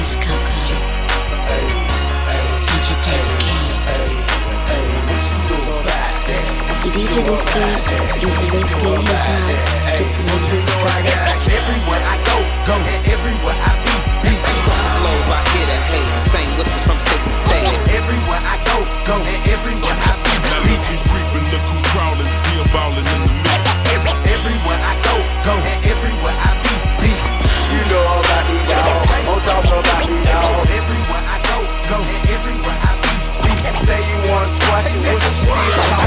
West Coco. DJ Def K. DJ Def K is risking his life to promote his track. Everywhere I go, go, and everywhere I be, be. Flows I hit and hate, same whispers from Satan's stage. Everywhere I go, go, and everywhere I be, Now be. look who creeping, look who crawling, still ballin' in the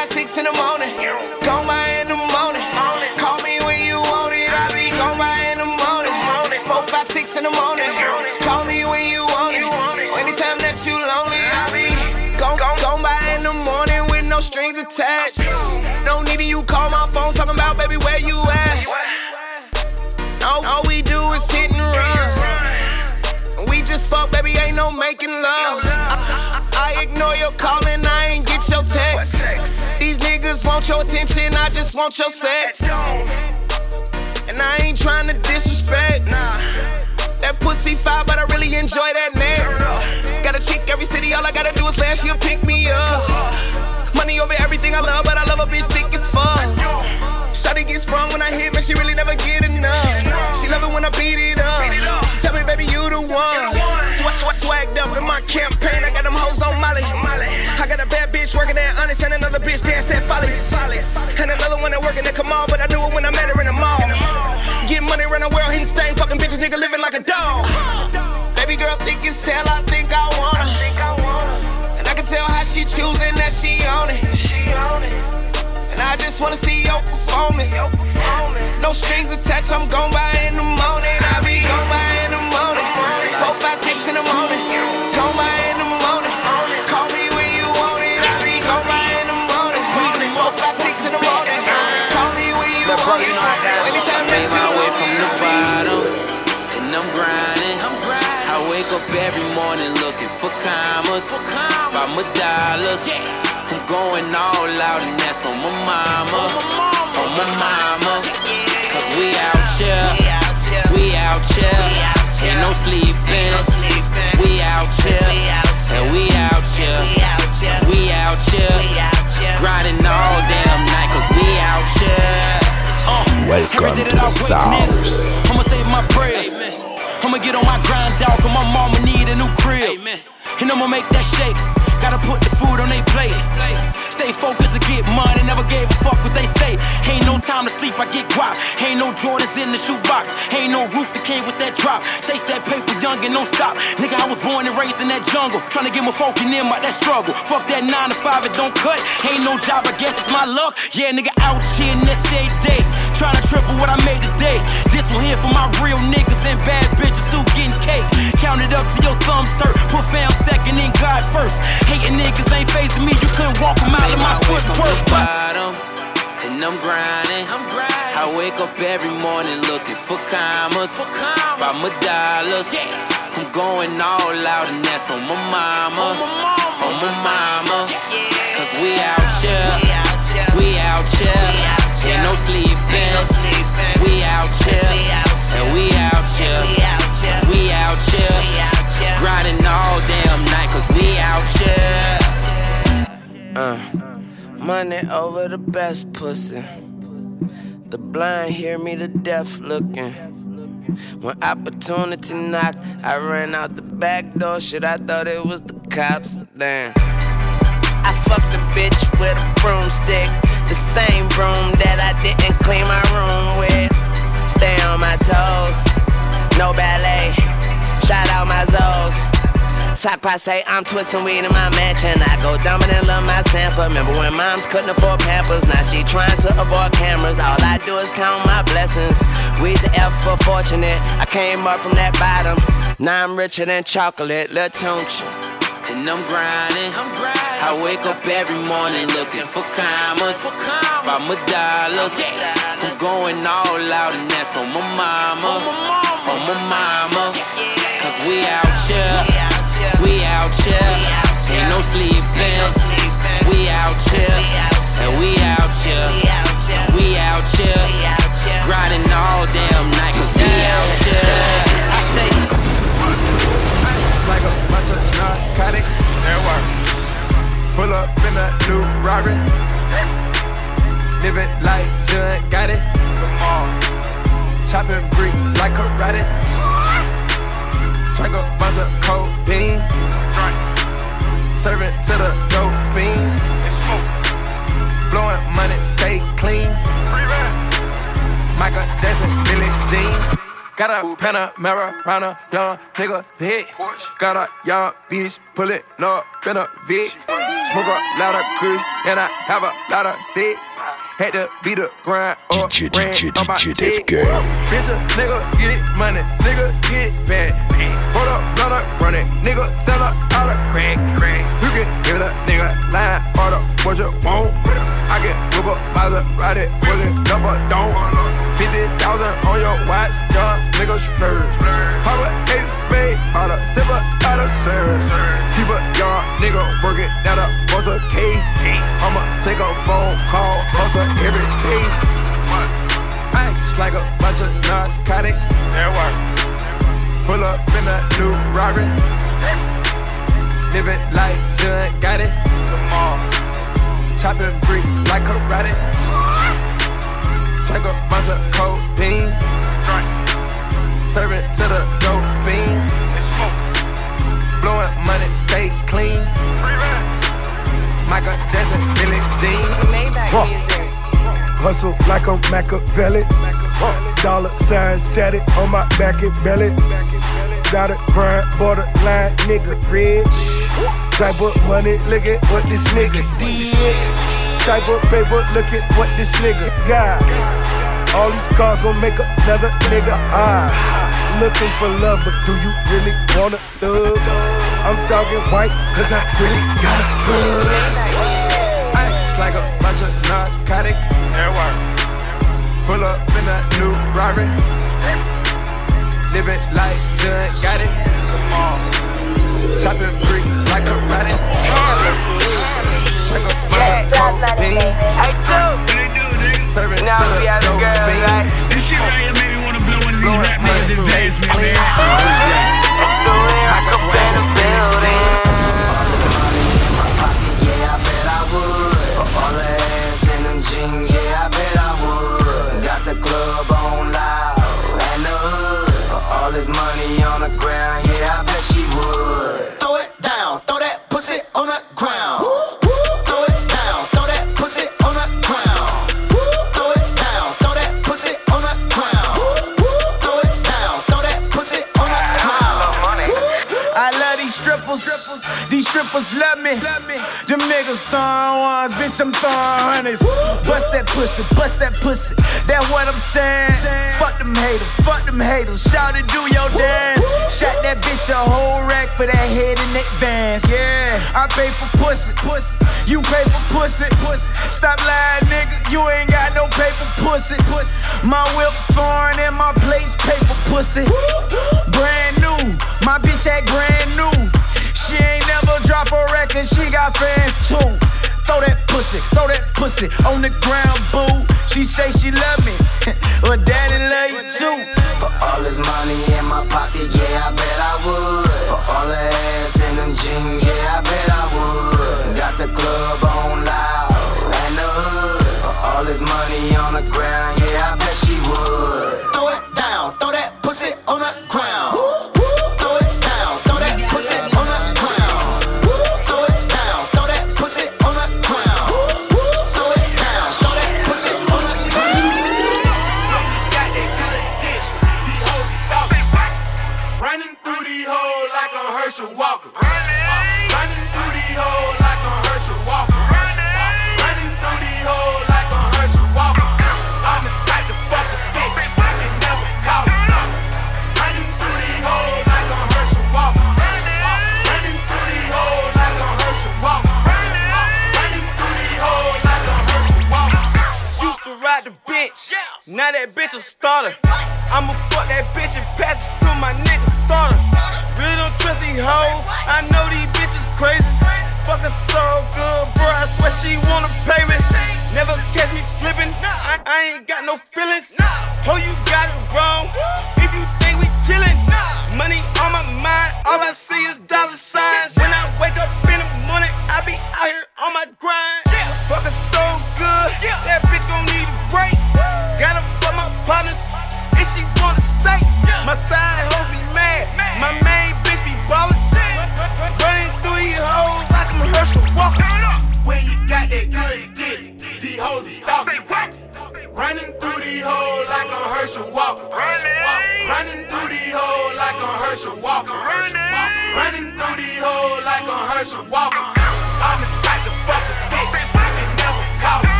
Five, six in the morning. Gon' by in the morning. Call me when you want it. I be gon' by in the morning. Four, five, six in the morning. Call me when you want it. Anytime that you lonely, I be gon' gon' by in the morning with no strings attached. No need you call my phone talking about baby where you at. All, all we do is hit and run. We just fuck, baby, ain't no making love. I, I ignore your call and I ain't get your text. Niggas want your attention, I just want your sex. And I ain't trying to disrespect. That pussy fire, but I really enjoy that neck. Got a chick every city, all I gotta do is land, she'll pick me up. Money over everything I love, but I love a bitch thick as fuck. Shawty get sprung when I hit, but she really never get enough. She love it when I beat it up. She tell me, baby, you the one. Swag, swag, swagged up in my campaign, I got them hoes on Molly. I got a bad bitch working at Honest and another bitch dance at Follies. And another one that working at Kamal, but I do it when I met her in the mall. Get money, run the world, hitting stain, fucking bitches, nigga living like a dog. Baby girl think it's hell, I think I wanna. No strings attached, I'm gon' by in the morning. I be by in the morning. Four, five, six in the morning. By in the morning. Call me when you want it. I be gon' by in the morning. Four, five, six in the morning. Call me when you want it. know I got Anytime made that you my way want from the bottom, and I'm grinding. I wake up every morning looking for commas, by my dollars. I'm going all out, and that's on my mama, my mama. Cause we out here, we out here, ain't no sleeping. We out here, and we out here, we out here, grinding all damn night, cause we out here. Uh, Welcome every day to that I the wake, Sounds. I'ma say my prayers. I'ma get on my grind, dog, cause my mama need a new crib. And I'ma make that shake. Gotta put the food on they plate. Stay focused and get money, never gave a fuck what they say. Ain't no time to sleep, I get guap. Ain't no Jordans in the shoebox. Ain't no roof that came with that drop. Chase that paper young and don't stop. Nigga, I was born and raised in that jungle. Tryna get my folk in out that struggle. Fuck that 9 to 5, it don't cut. Ain't no job, I guess it's my luck. Yeah, nigga, out here in this day. Tryna triple what I made today. This one here for my real niggas and bad bitches who getting cake. Count it up to your thumbs hurt. Put fam second and God first. Hating niggas ain't facing me. You couldn't walk a mile in my footwork. But bottom, and I'm grinding. I wake up every morning looking for commas, for commas. by my dollars. Yeah. I'm going all out, and that's on my mama, on my mama. Cause we out here, we out here, ain't no sleeping. We out here, and we out here, we out here, grinding all damn night, cause we out here. Uh, money over the best pussy. The blind hear me, the deaf looking. When opportunity knocked, I ran out the back door. Shit, I thought it was the cops. Damn. I fucked a bitch with a broomstick. The same broom that I didn't clean my room with. Stay on my toes. No ballet. Shout out my Zoes. Sock say I'm twisting weed in my mansion. I go dominant, love my Sanford. Remember when moms couldn't afford Pampers? Now she trying to avoid cameras. All I do is count my blessings. We the F for fortunate. I came up from that bottom. Now I'm richer than chocolate. Lil Tunch. And I'm grinding. I'm grinding. I wake up every morning looking for commas. For commas. By my dollars. I'm going all out and that's on my mama. On my mama. On my mama. Yeah. Cause we out here. We out here. Ain't no sleeping. We out here. And we out here. We out here. Grinding all damn night. Cause we out here. Like a bunch of narcotics. That work. Pull up in a new Rari. Living like John Gotti. Come on. Chopping bricks like karate. Drink a bunch of. Drink. Serving to the dope fiends. And smoke. Blowing money, stay clean. Michael Jackson, Billie Jean. Got a Panamera round a young nigga hit. Got a young bitch pullin' up in a Vic. Smoke a lot of kush and I have a lot of sick. Had to beat the grind up, ran on my dick. Bitch, a nigga get money, nigga get bad. Hold up, blood up, run it, nigga sell a out of crack. You can hit a nigga line, order what you want. I can whip up Maserati, pull it up or don't. 50,000 on your watch, young nigga splurge. A ace spade, all a sipper, out of serve. Keep a young nigga working at a buzz a K. I'ma take a phone call, hustle every day. Ice like a bunch of narcotics. Pull up in a new Rari. Living like John Gotti. Chopping bricks like karate. Drink a bunch of codeine. Drink. Serving to the dope fiends. And smoke. Blowing money, stay clean. Michael Jackson, Billie Jean. Huh. Hustle like a Machiavelli. Dollar signs tatted on my back and belly. Got a grind, borderline nigga rich. Type of money, look at what this nigga did. Type of paper, look at what this nigga got. All these cars gon' make another nigga high. Looking for love, but do you really want a thug? I'm talking white, cause I really got a plug. Ice like a bunch of narcotics. Pull up in a new Rari. Living like John Gotti. Come on. Chopping bricks like a rat. Take a bunch of codeine. Serving to the dope fiends. This shit right here made me wanna blow one of these rap niggas this basement, man. Yeah, I bet I would. For all the ass in them jeans, yeah, I bet I would. Got the club strippers love me. Them niggas throwing ones, bitch, I'm throwing hundreds. Bust that pussy, bust that pussy. That's what I'm saying. Fuck them haters, fuck them haters. Shout it, do your dance. Shot that bitch a whole rack for that head in advance. Yeah, I pay for pussy, pussy. You pay for pussy, pussy. Stop lying, nigga. You ain't got no paper, pussy. pussy. My whip foreign and my place paper, pussy. Brand new, my bitch act brand new. She ain't never drop a record, she got fans too. Throw that pussy, throw that pussy on the ground, boo. She say she love me, well, daddy love you too. For all this money in my pocket, yeah, I bet I would. For all the ass in them jeans,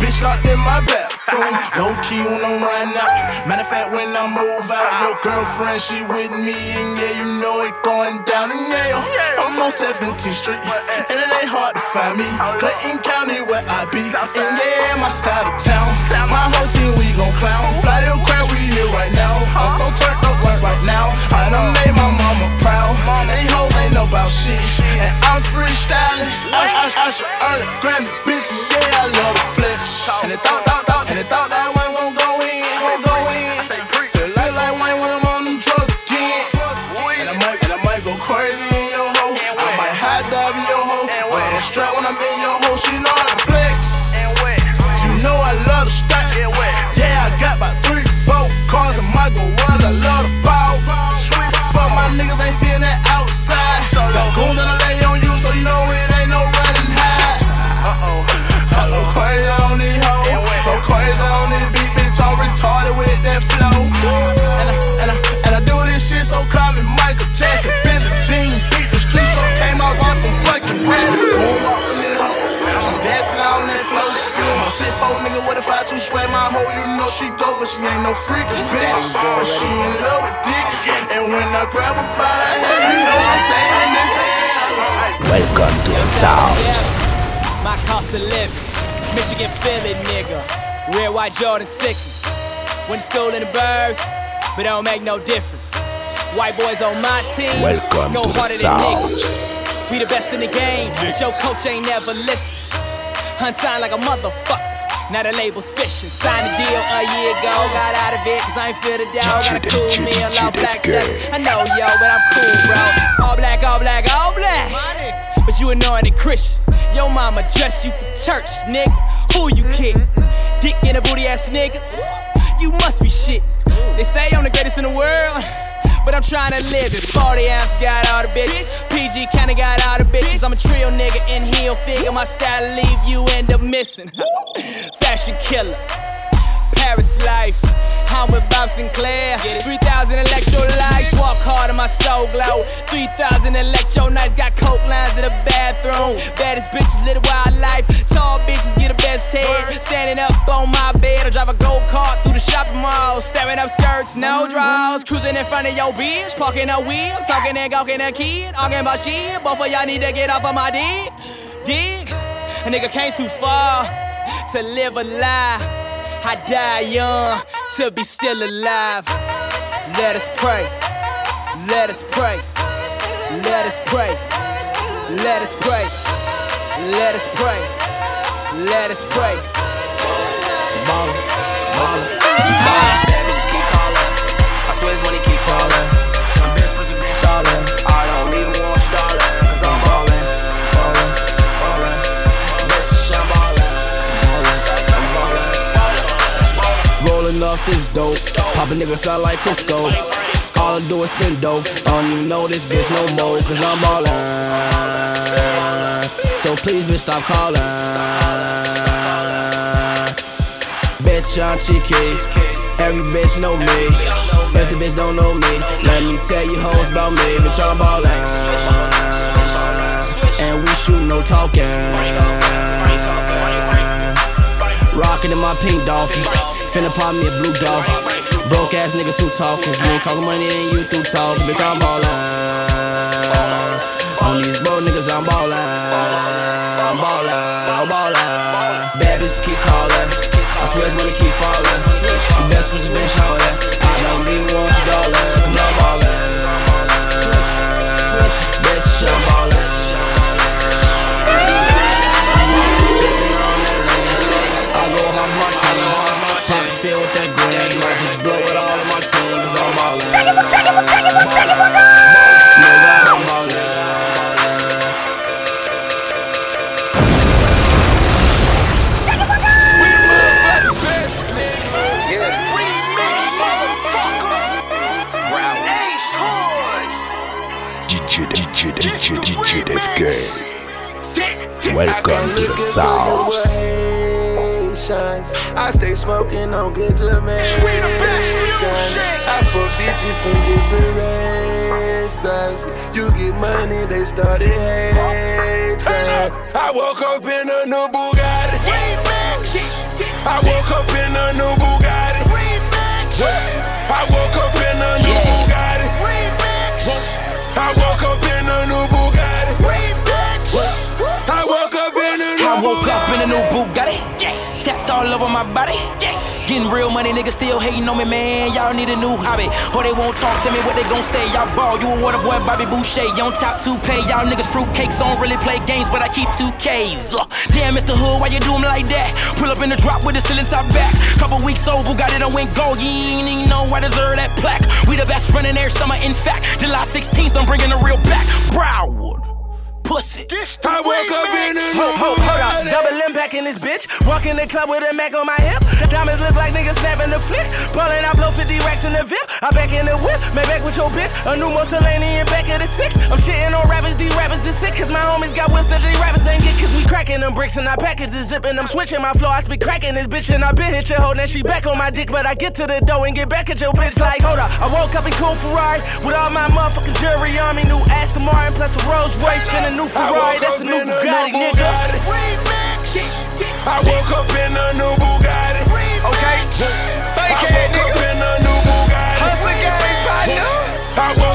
bitch locked in my bathroom. Low key when I'm riding out. Matter of fact, when I move out, your girlfriend, she with me and yeah, you know it going down in Yale. I'm on 17th Street, and it ain't hard to find me. Clayton County where I be, and yeah, my side of town. My whole team, we gon' clown. Fly your crowd, we here right now. I'm so turned up right now. I done made my mama proud. Ain't know about shit. And I'm freestyling. I, I, I should earn a Grammy, bitch. Yeah, I love the flesh. And they thought, thought, thought, and they thought that one gon' go And I, and I, and I do this shit so calm and Michael Jackson. Billie Jean beat the streets, so came out on some fucking rap. Boom, up in this hoe. She dancing on that flow. My sit four nigga with a five two swag my hoe. You know she go, but she ain't no freakin' bitch. But she in love with dick. And when I grab her by the head, you know she saying this. Welcome to the South. My cost of living, Michigan Philly nigga. Red white Jordan sixes. Went to school in the burbs, but it don't make no difference. White boys on my team, Welcome go to the harder than niggas. We the best in the game, but your coach ain't never listen. Unsigned like a motherfucker. Now the label's fishing. Signed a deal a year ago, got out of it, cause I ain't feel the dog. Got a cool meal, all black check. I know, yo, but I'm cool, bro. All black, all black, all black. But you anointed Christian. Yo mama dress you for church, nigga. Who you kick? Dick in the booty ass niggas. You must be shit. They say I'm the greatest in the world. But I'm trying to live it. 40 ounce got all the bitches. PG kinda got all the bitches. I'm a trio nigga in heel figure. My style leave you end up missing. Fashion killer. Paris life. I'm with Bob Sinclar. 3,000 electrolytes. Walk hard on my soul glow. 3,000 electro nights. Got coke lines in the bathroom. Baddest bitches live a wild life. Tall bitches get the best head. Standing up on my bed. I drive a gold cart through the shopping mall. Staring up skirts, no draws. Cruising in front of your bitch. Parking a wheel. Talking and gawking a kid. Arguing about shit. Both of y'all need to get off of my dick. Dig? A nigga came too far to live a lie. I die young to be still alive. Let us pray. Let us pray. Let us pray. Let us pray. Let us pray. Let us pray. Mama, mama. That bitch keep calling. I swear his money keep falling. This dope. Pop a nigga sound like Crisco. All I do is spin dope. I don't even know this bitch no more, cause I'm ballin'. So please, bitch, stop calling. Bitch, I'm cheeky. Every bitch know me. If the bitch don't know me, let me tell you hoes about me. Bitch, I'm ballin'. And we shoot no talking. Rockin' in my pink dolphin. Finna pop me a blue dolphin. Broke ass niggas who talkin'. You ain't talkin' money, then you through talkin'. Bitch, I'm ballin'. On these broke niggas, I'm ballin'. I'm ballin'. I'm ballin'. Bad bitches keep callin'. I swear it's money keep fallin'. Best friends been showin'. I stay smoking on good Jamaicans. I fuck bitches from different races. You get money, they started hating. I woke up in a new Bugatti. I woke up in a new Bugatti. I woke up in a new Bugatti. I woke up in a new Bugatti. I woke up in a new I woke up in a new Bugatti. All over my body. Getting real money, niggas still hating on me, man. Y'all need a new hobby. Or they won't talk to me, what they gon' say? Y'all ball, you a water boy, Bobby Boucher. You on top two pay. Y'all niggas fruitcakes, don't really play games, but I keep two Ks. Uh, damn, Mr. Hood, why you do like that? Pull up in the drop with the ceiling top back. Couple weeks old, Bugatti done went gold. You ain't even know I deserve that plaque. We the best running air summer, in fact. July 16th, I'm bringing the real back. Broward. Pussy. I woke up in a Hold, hold, hold up. Double impact in this bitch. Walk in the club with a Mac on my hip. Diamonds look like niggas snapping the flick. Ballin', I blow 50 racks in the VIP. I back in the whip. Make back with your bitch. A new Mussolini in back of the six. I'm shitting on rappers. These rappers is sick. Cause my homies got whips that these rappers ain't get. Cause we cracking them bricks and I package the zip. And I'm switching my flow. I speak cracking this bitch. And I been hit your hoe. Now she back on my dick. But I get to the dough and get back at your bitch. Like, hold up. I woke up in cool Ferrari. With all my motherfucking jewelry on me. New Aston Martin plus a Rolls Royce and a new Ferrari. That's a new Bugatti, nigga. I woke up in a new Bugatti. Okay. Fake I woke up in a new Bugatti. Hustle gang, partner.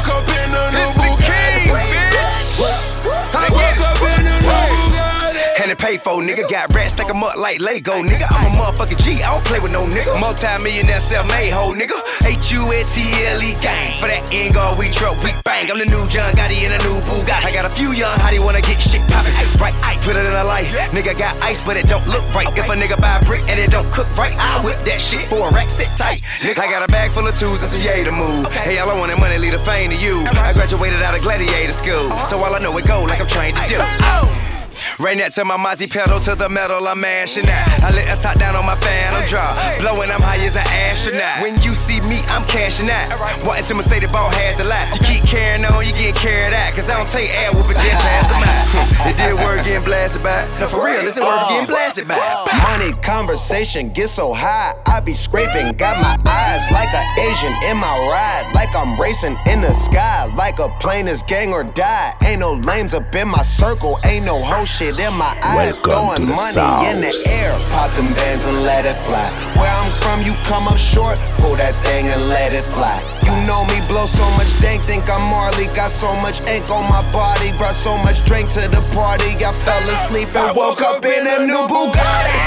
Pay for nigga got rats stack 'em up like Lego nigga. I'm a motherfucking G, I don't play with no nigga. Multi-millionaire self-made hoe nigga. H-U-A-T-L-E gang. For that end guard we truck, we bang. I'm the new John Gotti in a new Bugatti. I got a few young hottie wanna get shit poppin'. Right, I put it in a light. Nigga got ice, but it don't look right. If a nigga buy a brick and it don't cook right, I whip that shit for a rack, sit tight. Nigga, I got a bag full of twos and some yay to move. Hey, all I want is money, leave the fame to you. Uh-huh. I graduated out of gladiator school, so all I know it go like I'm trained to do. Right next to my Mozzie pedal to the metal, I'm mashing out. I let a top down on my fan, I'm drop. Blowing, I'm high as an astronaut. When you see me, I'm cashing out. Wanting to Mercedes ball had to lie. You keep carrying on, you get carried out. Cause I don't take air whooping jet pass them out. It did work getting blasted by. No, for real, it's worth getting blasted by. Money conversation get so high, I be scraping. Got my eyes like an Asian in my ride, like I'm racing in the sky, like a plane is gang or die. Ain't no lames up in my circle, ain't no whole shit in my eyes. Welcome to Throwing the money in the South. air, pop them bands and let it fly. Where I'm from, you come up short, pull that thing and let it fly. You know me, blow so much dank, think I'm Marley. Got so much ink on my body, brought so much drink to the party. I fell asleep and woke up in a new Bugatti.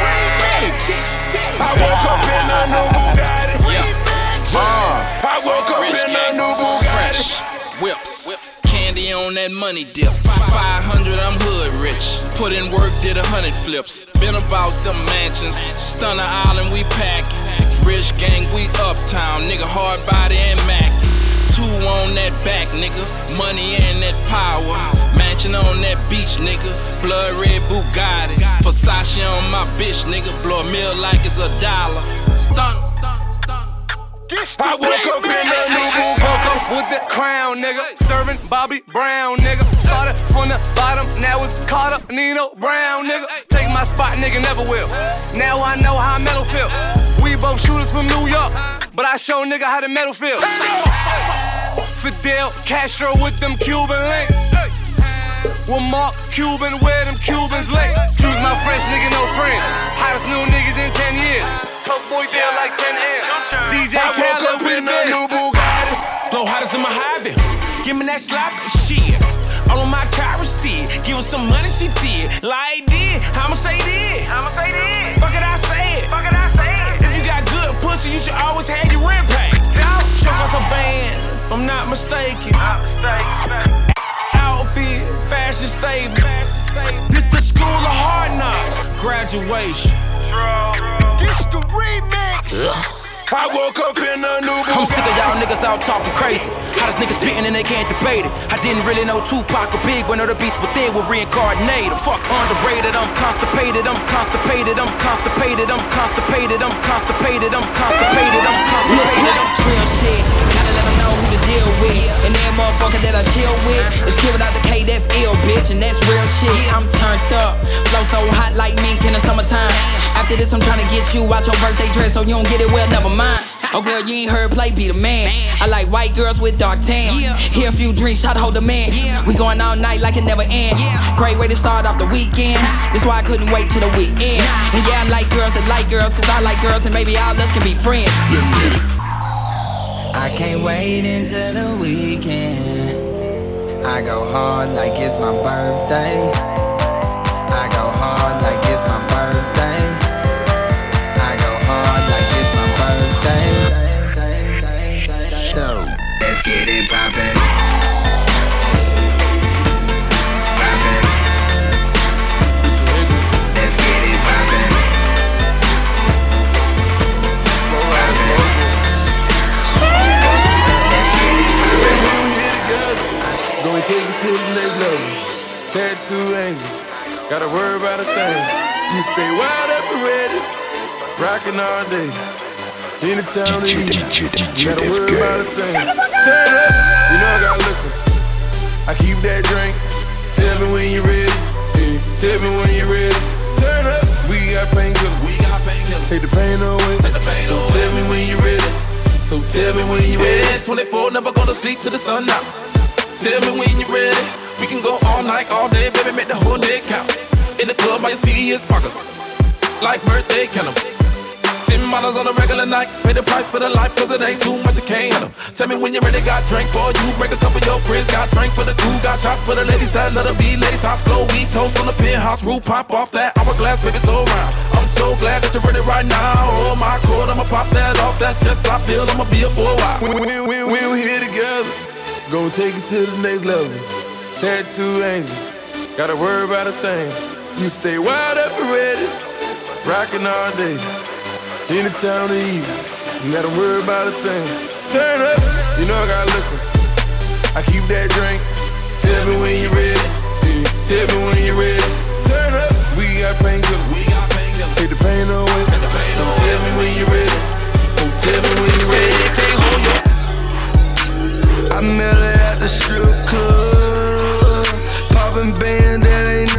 I woke up in a new Bugatti. I woke up in a new Bugatti. Whips. On that money dip. 500, I'm hood rich. Put in work, did a hundred flips. Been about the mansions. Stunner Island, we packing. Rich gang, we uptown. Nigga, hard body and Mac. Two on that back, nigga. Money and that power. Mansion on that beach, nigga. Blood red Bugatti. Versace on my bitch, nigga. Blow a meal like it's a dollar. Stunner. I woke up in a new up with the crown, nigga. Serving Bobby Brown, nigga. Started from the bottom, now it's caught up Nino Brown, nigga. Take my spot, nigga, never will. Now I know how metal feel. We both shooters from New York, but I show nigga how the metal feel. Fidel Castro with them Cuban links. With Mark Cuban, where them Cubans lay. Excuse my French, nigga, no friend. Hottest new niggas in 10 years. Coke boy deal like 10 M. DJ Khaled with a new Bugatti. Blow hottest than my Mojave. Give me that slap shit. All on my tire steed. Give her some money, she did. Like did. I'ma say did. I'ma say did. Fuck it, I say it. Fuck it, I say it. If you got good pussy, you should always have your rent paid. Show us a band, if I'm not mistaken. Not mistaken. Outfit, fashion statement. This the school of hard knocks. Graduation. This the remix. I woke up in a new I'm sick of y'all niggas out talking crazy. How Hottest niggas spitting and they can't debate it. I didn't really know Tupac or Big, but know the beast within were reincarnated. Fuck underrated, I'm constipated, I'm constipated, I'm constipated, I'm constipated, I'm constipated, I'm constipated, I'm constipated. Look, look, real shit. Deal with. And that motherfucker that I chill with is giving out the pay, that's ill, bitch, and that's real shit. I'm turned up, flow so hot like mink in the summertime. After this, I'm trying to get you out your birthday dress so you don't get it well, never mind. Oh girl, you ain't heard play, be the man. I like white girls with dark tans. Here a few drinks, try to hold the man. We going all night like it never end. Great way to start off the weekend. That's why I couldn't wait till the weekend. And yeah, I like girls that like girls, cause I like girls and maybe all us can be friends. Let's get it. I can't wait until the weekend. I go hard like it's my birthday. Tattoo angel, gotta worry about a thing. You stay wide up and ready, rockin' all day. Anytime to eat, you gotta worry about a thing. Turn up, you know I got liquor. I keep that drink. Tell me when you're ready. Tell me when you're ready. Turn up, we got painkillers. We got painkillers. Take the pain away. Take the pain so tell me when you're ready. So tell me when you're ready. Yeah, 24, never gonna sleep till the sun out. Tell me when you're ready. We can go all night, all day, baby, make the whole day count. In the club, you see is pockets. Like birthday candles. Ten bottles on a regular night. Pay the price for the life, cause it ain't too much, you can't handle. Tell me when you're ready, got drink for you. Bring a couple of your friends, got drink for the crew. Got shots for the ladies that let her be ladies. Top flow, we toast on the penthouse roof. Pop off that hourglass, baby, so round. I'm so glad that you're ready right now. Oh my god, I'ma pop that off. That's just how I feel. I'ma be a while. We, we, we, we, we here together. Gonna take it to the next level. Tattoo angel, gotta worry about a thing. You stay wide up and ready, rocking all day. Anytime to eat, you gotta worry about a thing. Turn up, you know I got liquor. I keep that drink. Tell me when you're ready. Tell me when you're ready. Turn up, we got painkillers. We got painkillers. Take the pain away. so tell me when you ready. So tell me when you ready. I met her at the strip club. Poppin' band that ain't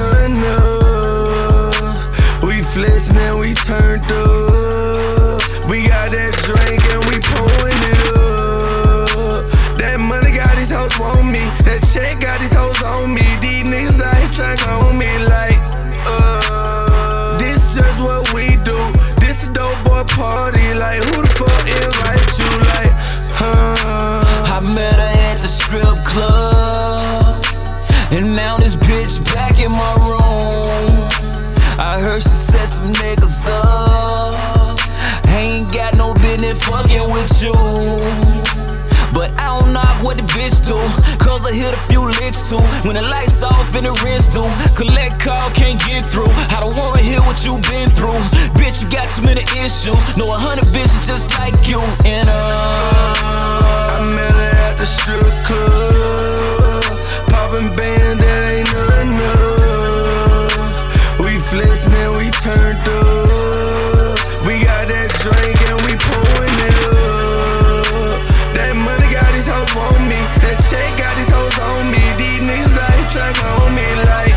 else. We flexin' and we turned up. We got that drink and we pouring it up. That money got these hoes on me. That check got these hoes on me. These niggas out here tryna on me like, uh. This just what we do. This a dope boy party. Like, who the fuck invite you? Like, huh? I met her at the strip club. Niggas up. Ain't got no business fucking with you. But I don't knock what the bitch do. Cause I hit a few licks too. When the lights off and the wrist do. Collect call, can't get through. I don't wanna hear what you been through. Bitch, you got too many issues. Know a hundred bitches just like you. And uh. I met her at the strip club. Poppin' band flexing and we turned up. We got that drink and we pouring it up. That money got these hoes on me. That check got these hoes on me. These niggas ain't trying on me like,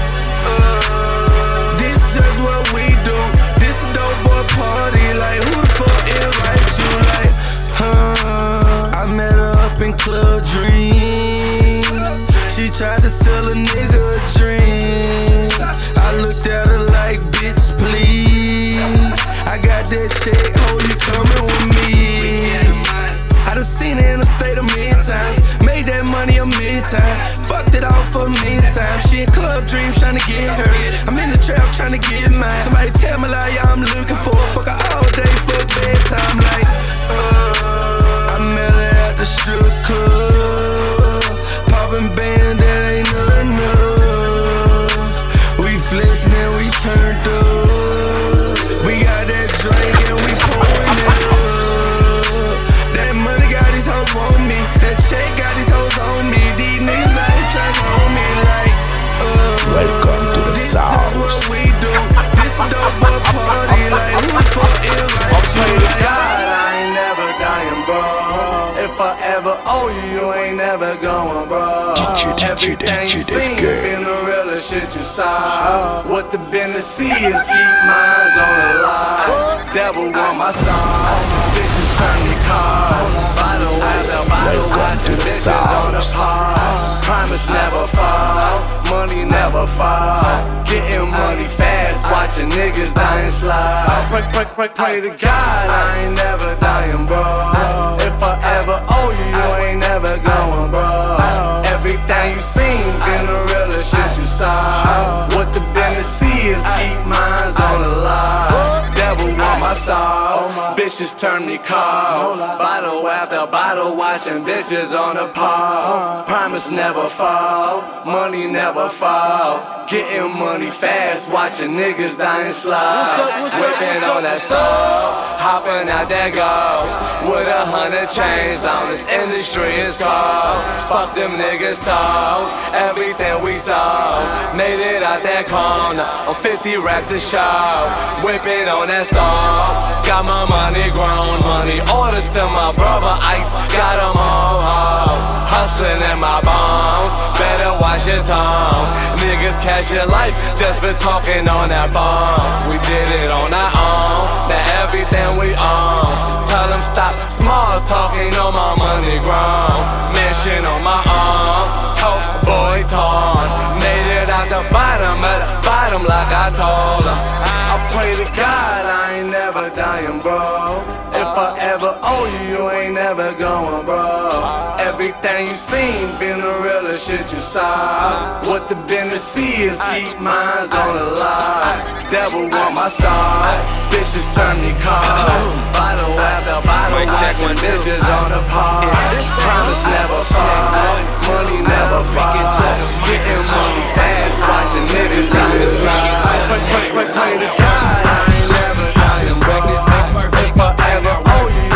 uh. This just what we do. This a dope boy party. Like, who the fuck invite you? Like, huh? I met her up in Club Dreams. She tried to sell a nigga a dream. I looked at her. That check, oh, you coming with me? I done seen it in the state a million times. Made that money a million times. Fucked it all for a million times. She in club dreams trying to get her. I'm in the trap trying to get mine. Somebody tell me like, yeah, I'm looking for a fucker all day for bedtime. Like, uh, I met her at the strip club. Ever owe oh, you, you ain't never going, bro. Everything you seen been the realest shit you saw. What the business is, keep minds on the line. Devil want my song. Bitches turn your car. Bottle after bottle, watching bitches on the pod. Promise never fall. Money never fall. Getting money fast, watching niggas dying slow. Pray, pray, pray, pray to God, I ain't never dying, bro. If I ever never going, bro. Everything you seen been the realest shit you saw. What the business is, keep minds on the line. Want oh my soul. Bitches turn me cold. Bottle after bottle, watching bitches on the pole. Uh. Promise never fall. Money never fall. Getting money fast, watching niggas dying slow. What's up, what's up, Whipping what's up, on that stove. Hopping out that ghost. With a hundred chains on this industry is cold. Fuck them niggas told. Everything we sold. Made it out that corner. On 50 racks a show. Whipping on that stove. Got my money grown. Money orders to my brother Ice. Got 'em all home. Hustling in my bones. Better watch your tongue. Niggas catch your life just for talking on that phone. We did it on our own. Now everything we own. Tell them stop small talking on my money grown. Mission on my arm. Boy torn. Made it out the bottom of the bottom like I told them. I pray to God I ain't never dying, bro. If I ever owe you, you ain't never going, bro. Everything you seen been the realest shit you saw. What the business see is, keep minds on the line. Devil want my side, bitches turn me cold. Bottle after bottle, watching bitches on the pod. Promise never fall, money never fall. Getting money fast, watching niggas die slide. Pray, pray, pray, pray to God, I ain't never dying, bro. If I ever owe you,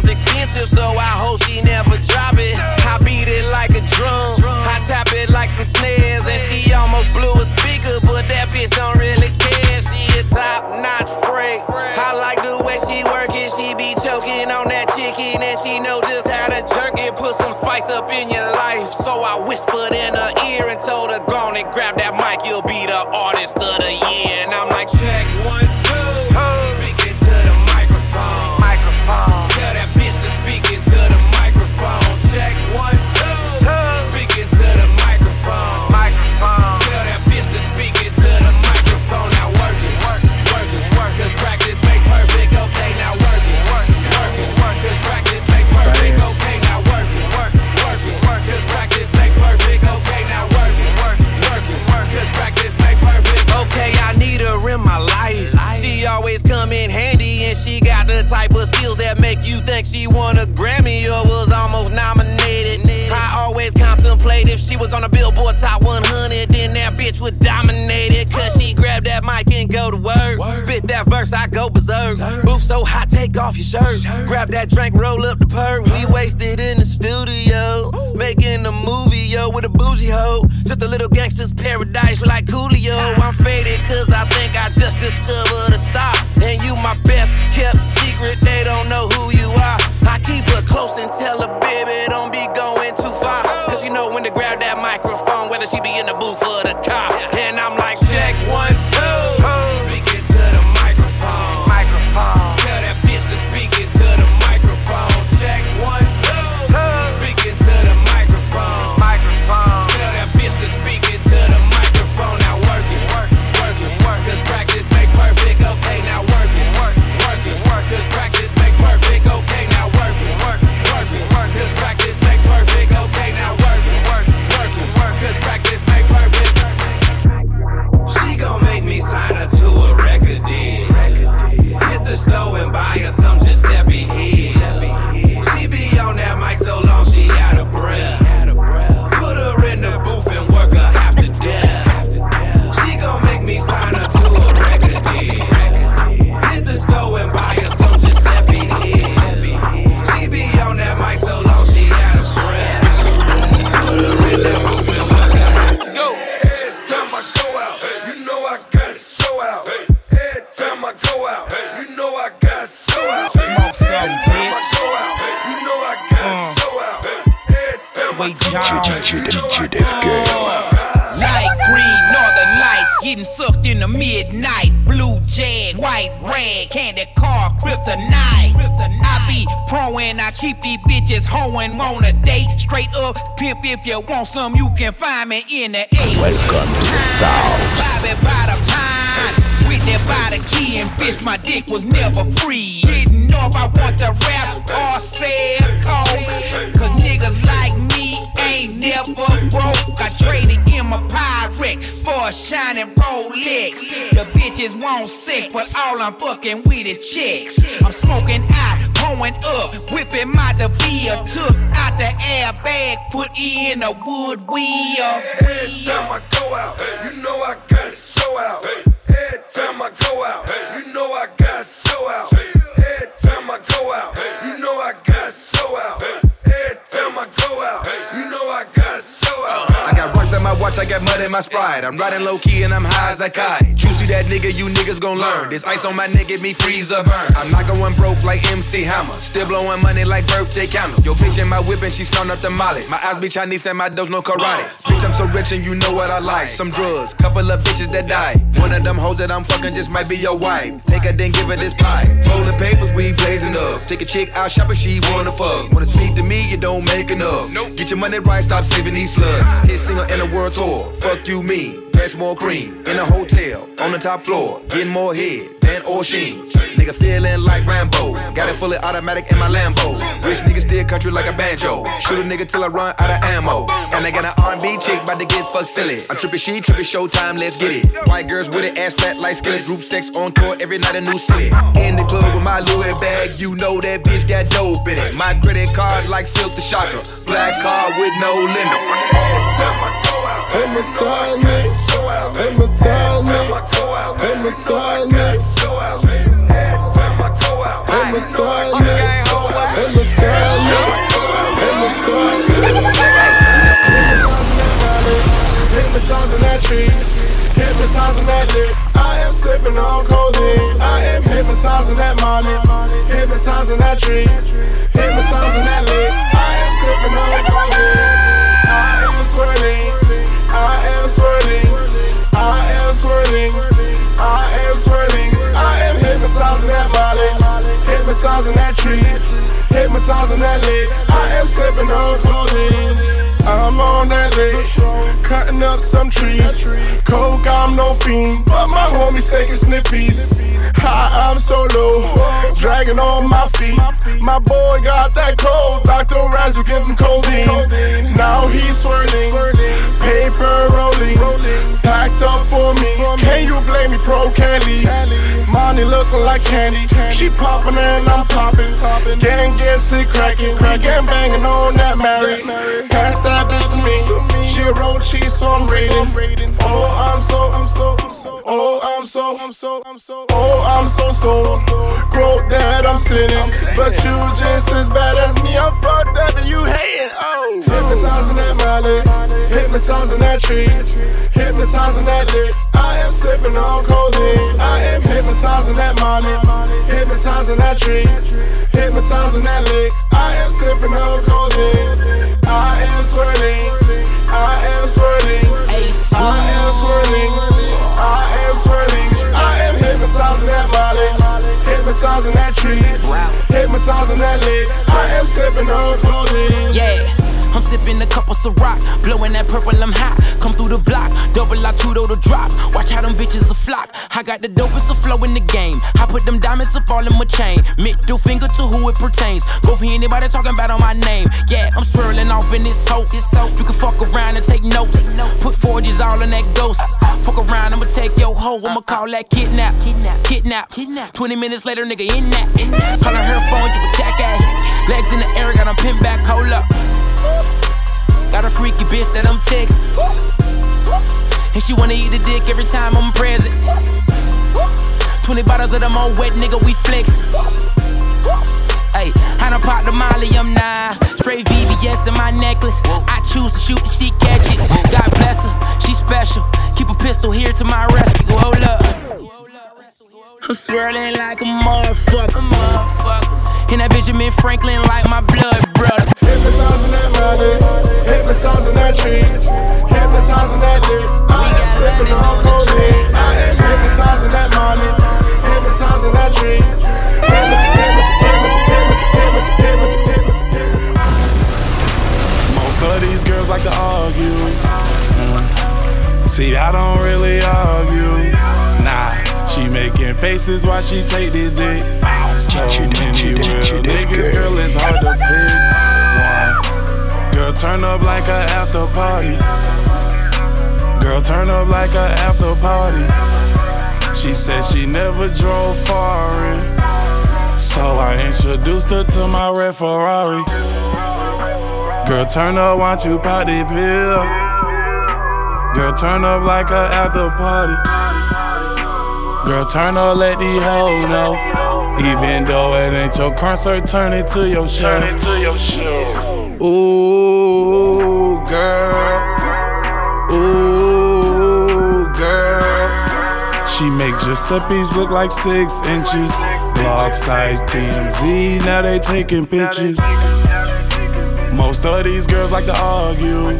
microphone's expensive, so I hope she never drop it. I beat it like a drum. I tap it like some snares. And she almost blew a speaker, but that bitch don't really care. She a top notch freak. I like the way she work it. She be choking on that chicken, and she know just how to jerk it. Put some spice up in your life. So I whispered in her ear and told her, Go and grab that mic. You'll be the artist of the year. And I'm like, she won a Grammy or was almost nominated. I always contemplate if she was on the Billboard Top 100, then that bitch would dominate it. Cause she grab that mic and go to work. Spit that verse, I go berserk. Booth so hot, take off your shirt. Grab that drink, roll up the perk. We wasted in the studio, making a movie, yo, with a bougie hoe. Just a little gangster's paradise like Coolio. I'm faded cause I think I just discovered keep these bitches hoeing on a date. Straight up, pimp if you want some, you can find me in the A. Welcome to the South. Bobby by the pine, with that by the key and bitch, my dick was never free. Didn't know if I want to rap or sell coke. Cause niggas like me ain't never broke. I traded in my pirate for a shining Rolex. The bitches want sick, but all I'm fucking with is chicks. I'm smoking out, pulling up, whipping my DeVille. Took out the airbag, put in a wood wheel. Every time I go out, you know I got to show out. Every time I go out, you know I got to show out. Rocks at my watch, I got mud in my sprite. I'm riding low key and I'm high as a kite. Juicy that nigga, you niggas gon' learn. This ice on my neck, get me freeze or burn. I'm not going broke like MC Hammer. Still blowing money like birthday candle. Yo, bitch in my whip and she snorting up the molly. My eyes be Chinese and my does no karate. Bitch, I'm so rich and you know what I like. Some drugs, couple of bitches that die. One of them hoes that I'm fucking just might be your wife. Take her, then give her this pie. Rolling papers, we blazing up. Take a chick out shopping, she wanna fuck. Wanna speak to me, you don't make enough. Get your money right, stop saving these slugs. Hit single in the world Fuck you, me. Pass more cream. In a hotel, on the top floor. Getting more head than Ocean. Nigga feeling like Rambo. Got it fully automatic in my Lambo. Rich nigga still country like a banjo. Shoot a nigga till I run out of ammo. And I got an R&B chick about to get fucked silly. I'm tripping, she tripping, showtime, let's get it. White girls with it, ass flat like skillets. Group sex on tour every night, a new city. In the club with my Louis bag, you know that bitch got dope in it. My credit card like Silk the Shocker. Black card with no limit. Hey, time, Hey, Hypnotizing that tree, hypnotizing that lip. I am sipping on codeine. I am hypnotizing that money, hypnotizing that tree, hypnotizing that lip. I am sipping on codeine. I am swirling, I am swirling, I am swirling, I am swirling. I am hypnotizing that molly, hypnotizing that tree, hypnotizing that lip. I am sipping on codeine. I'm on that lake, cutting up some trees. Coke, I'm no fiend, but my homies taking sniffies. High, I'm so low, dragging on my feet. My boy got that cold, Dr. Razzle give him codeine. Now he's swirling, paper rolling, packed up for me. Can you blame me, Pro Candy? Money looking like candy. She popping and I'm popping. Gang gets it cracking, gang banging on that Mary. Pass that bitch to me. She zero cheese, so I'm rating. Oh, I'm so, I'm so, I'm so, oh, I'm so, I'm so, I'm so, oh, I'm so stoned. Quote that I'm sinning, but you just as bad as me. I'm fucked up and you hating. Oh, hypnotizing that Molly, hypnotizing that tree, hypnotizing that lit. I am sipping on codeine. I am hypnotizing that Molly, hypnotizing that tree, hypnotizing that lit. I am sipping on codeine. I am swirling. I am swirling. I am swirling. I am swirling. I am swirling. I am hypnotizing that body. Hypnotizing that tree. Hypnotizing that leg. I am sipping on codeine. Yeah. I'm sipping a couple Ciroc, blowing that purple, I'm hot. Come through the block, double I two the drop. Watch how them bitches a flock. I got the dopest of flow in the game. I put them diamonds up all in my chain. Middle finger to who it pertains. Go for anybody talking about on my name. Yeah, I'm swirling off in this soap. You can fuck around and take notes. Put forges all in that ghost. Fuck around, I'ma take your hoe. I'ma call that kidnap. Kidnap. Kidnap. Kidnap. 20 minutes later, nigga in that. Calling her phone, you a jackass. Legs in the air, got them pinned back, hold up. Got a freaky bitch that I'm texting. And she wanna eat a dick every time I'm present. 20 bottles of them old wet nigga, we flex. Hey, I done pop the molly, I'm nine. Straight VVS in my necklace. I choose to shoot and she catch it. God bless her, she special. Keep a pistol here to my rescue. Hold up. I'm swirling like a motherfucker, motherfucker. And that Benjamin Franklin like my blood brother. Hypnotizing that body, hypnotizing that tree, hypnotizing that dick. I am sipping on codeine. I am hypnotizing that money, hypnotizing that tree. Most of these girls like to argue. See, I don't really argue. Nah, she making faces while she take the dick. So many real niggas, girl, it's hard to pick one. Girl, turn up like a after party. Girl, turn up like a after party. She said she never drove foreign. So I introduced her to my red Ferrari. Girl, turn up, want you pop the pill. Girl, turn up like a after party. Girl, turn up, let the hoe know. Even though it ain't your concert, turn it to your show. Turn it to your show. Ooh, girl. Ooh, girl. She make Giuseppe's look like six inches. Blog size TMZ, now they taking pictures. Most of these girls like to argue.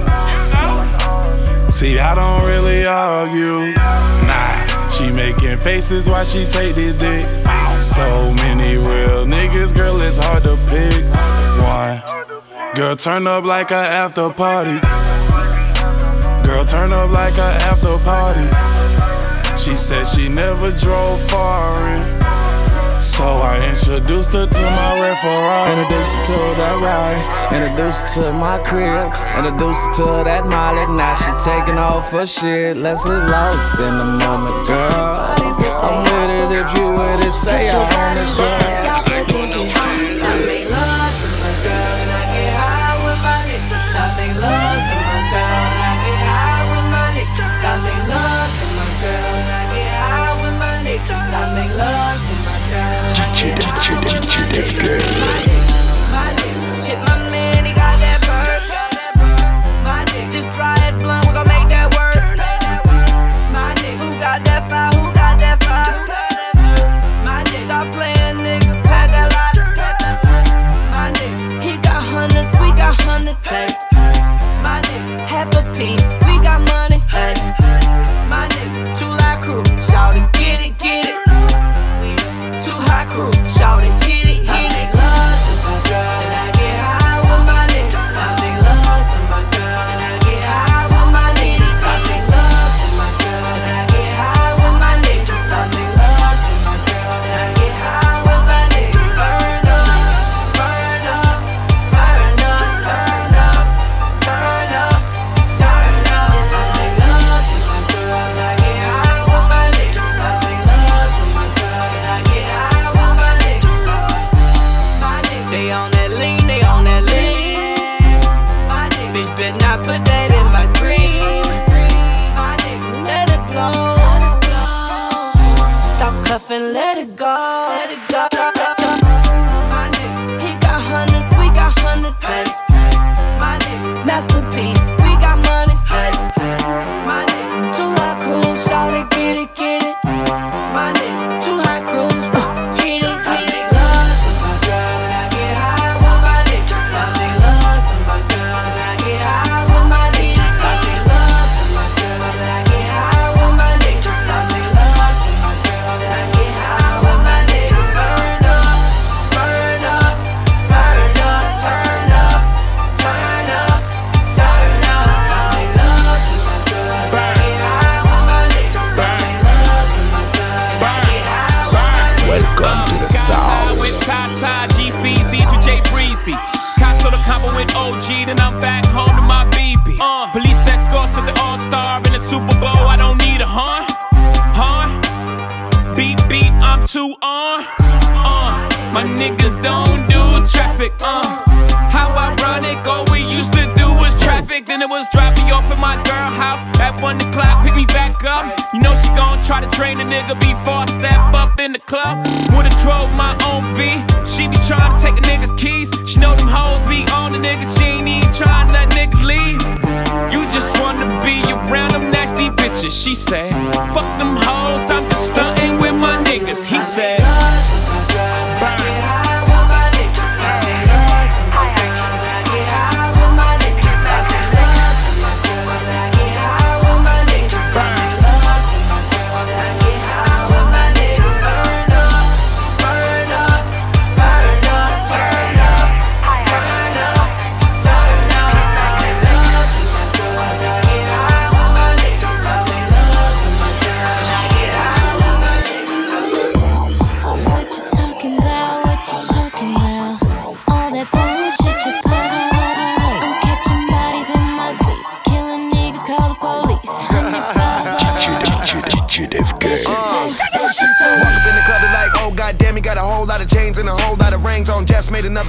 See, I don't really argue. She making faces while she take the dick. So many real niggas, girl, it's hard to pick one. Girl, turn up like a after party. Girl, turn up like a after party. She said she never drove foreign. So I introduced her to my Ferrari. Introduced her to that Rari. Introduced her to my crib. Introduced her to that Molly. Now she taking off her shit. Let's get lost in the moment, girl. I'm with it if you with it. Say I'm on it, girl.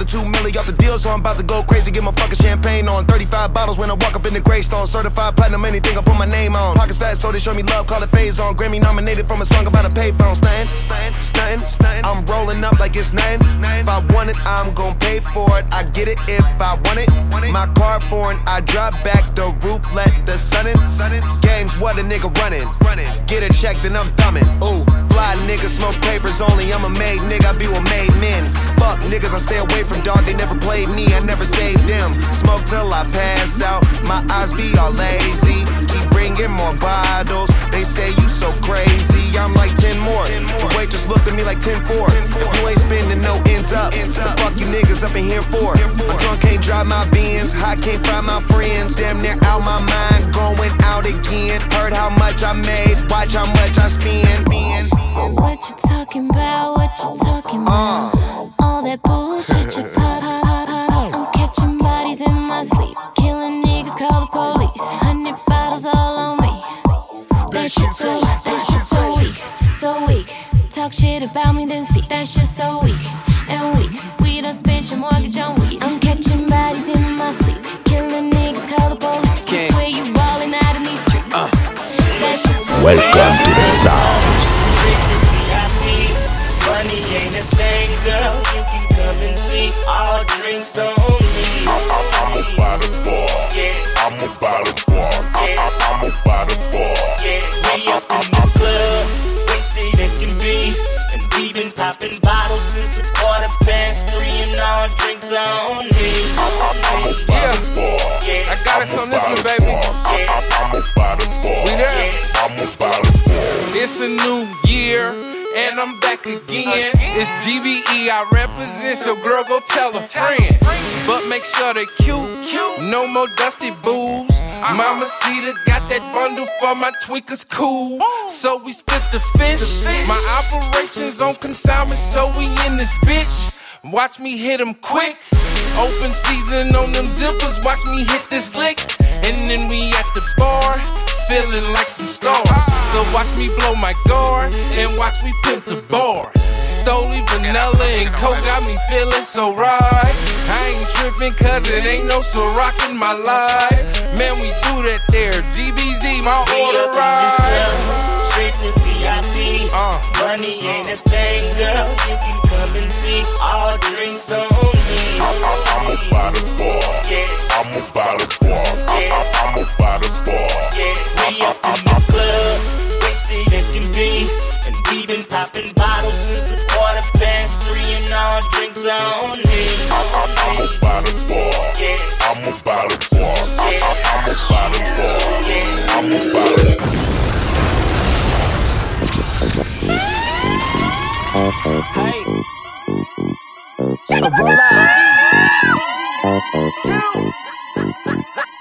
Another two milli off the deal, so I'm about to go crazy. Get my fucking champagne on. 35 bottles when I walk up in the Greystone. Certified platinum, anything I put my name on. Pockets fat, so they show me love, call it phase on. Grammy nominated from a song about a payphone. Stan, stan, stan, stan. I'm rolling up like it's nothing. If I want it, I'm gon' pay for it. I get it if I want it. My car foreign, I drop back the roof, let the sun in. Games, what a nigga running. Get a check, then I'm thumbing. Ooh, fly nigga, smoke papers only. I'm a made nigga, I be with made men. Fuck niggas, I stay away from dog. They never played me, I never saved them. Smoke till I pass out, my eyes be all lazy. Bringing more bottles. They say you so crazy. I'm like 10 more. The waitress looked at me like 10 4. If you ain't spending no ends up, the fuck you niggas up in here for? I'm drunk, can't drive my Benz. I can't find my friends. Damn near out my mind, going out again. Heard how much I made, watch how much I spend. So what you talking about? What you talking about? Uh. All that bullshit you pop. That shit so, that shit so weak, so weak. Talk shit about me, then speak. That shit so weak and weak. We done spent your mortgage on weed. I'm catching bodies in my sleep, killing niggas, call the police. I swear you ballin' out in these streets. Uh. That shit so Welcome to the South. Again. It's GBE, I represent, so girl, go tell a friend. But make sure they cute, cute. No more dusty booze. Mama Cedar got that bundle for my tweakers cool. So we split the fish. My operations on consignment, so we in this bitch. Watch me hit them quick. Open season on them zippers, watch me hit this lick. And then we at the bar, feeling like some stars. So watch me blow my guard and watch me pimp the bar. Stoli, vanilla, and coke got me feeling so right. I ain't tripping cause it ain't no so in my life. Man, we do that there. GBZ, my We order up in right. club, VIP. Uh. Money ain't a thing, girl. You can come and see. All drinks on me. I, I, I'm about to bar. Yeah. I'm about to bar. I, I, I'm about to bar. Yeah, we up in this club, wasted as can be. And we been popping bottles since a quarter past three, and all drinks are on me. I, I, I'm about to bar. Yeah. I'm about to bar. I, I, I'm about to bar. I'm about to Hey.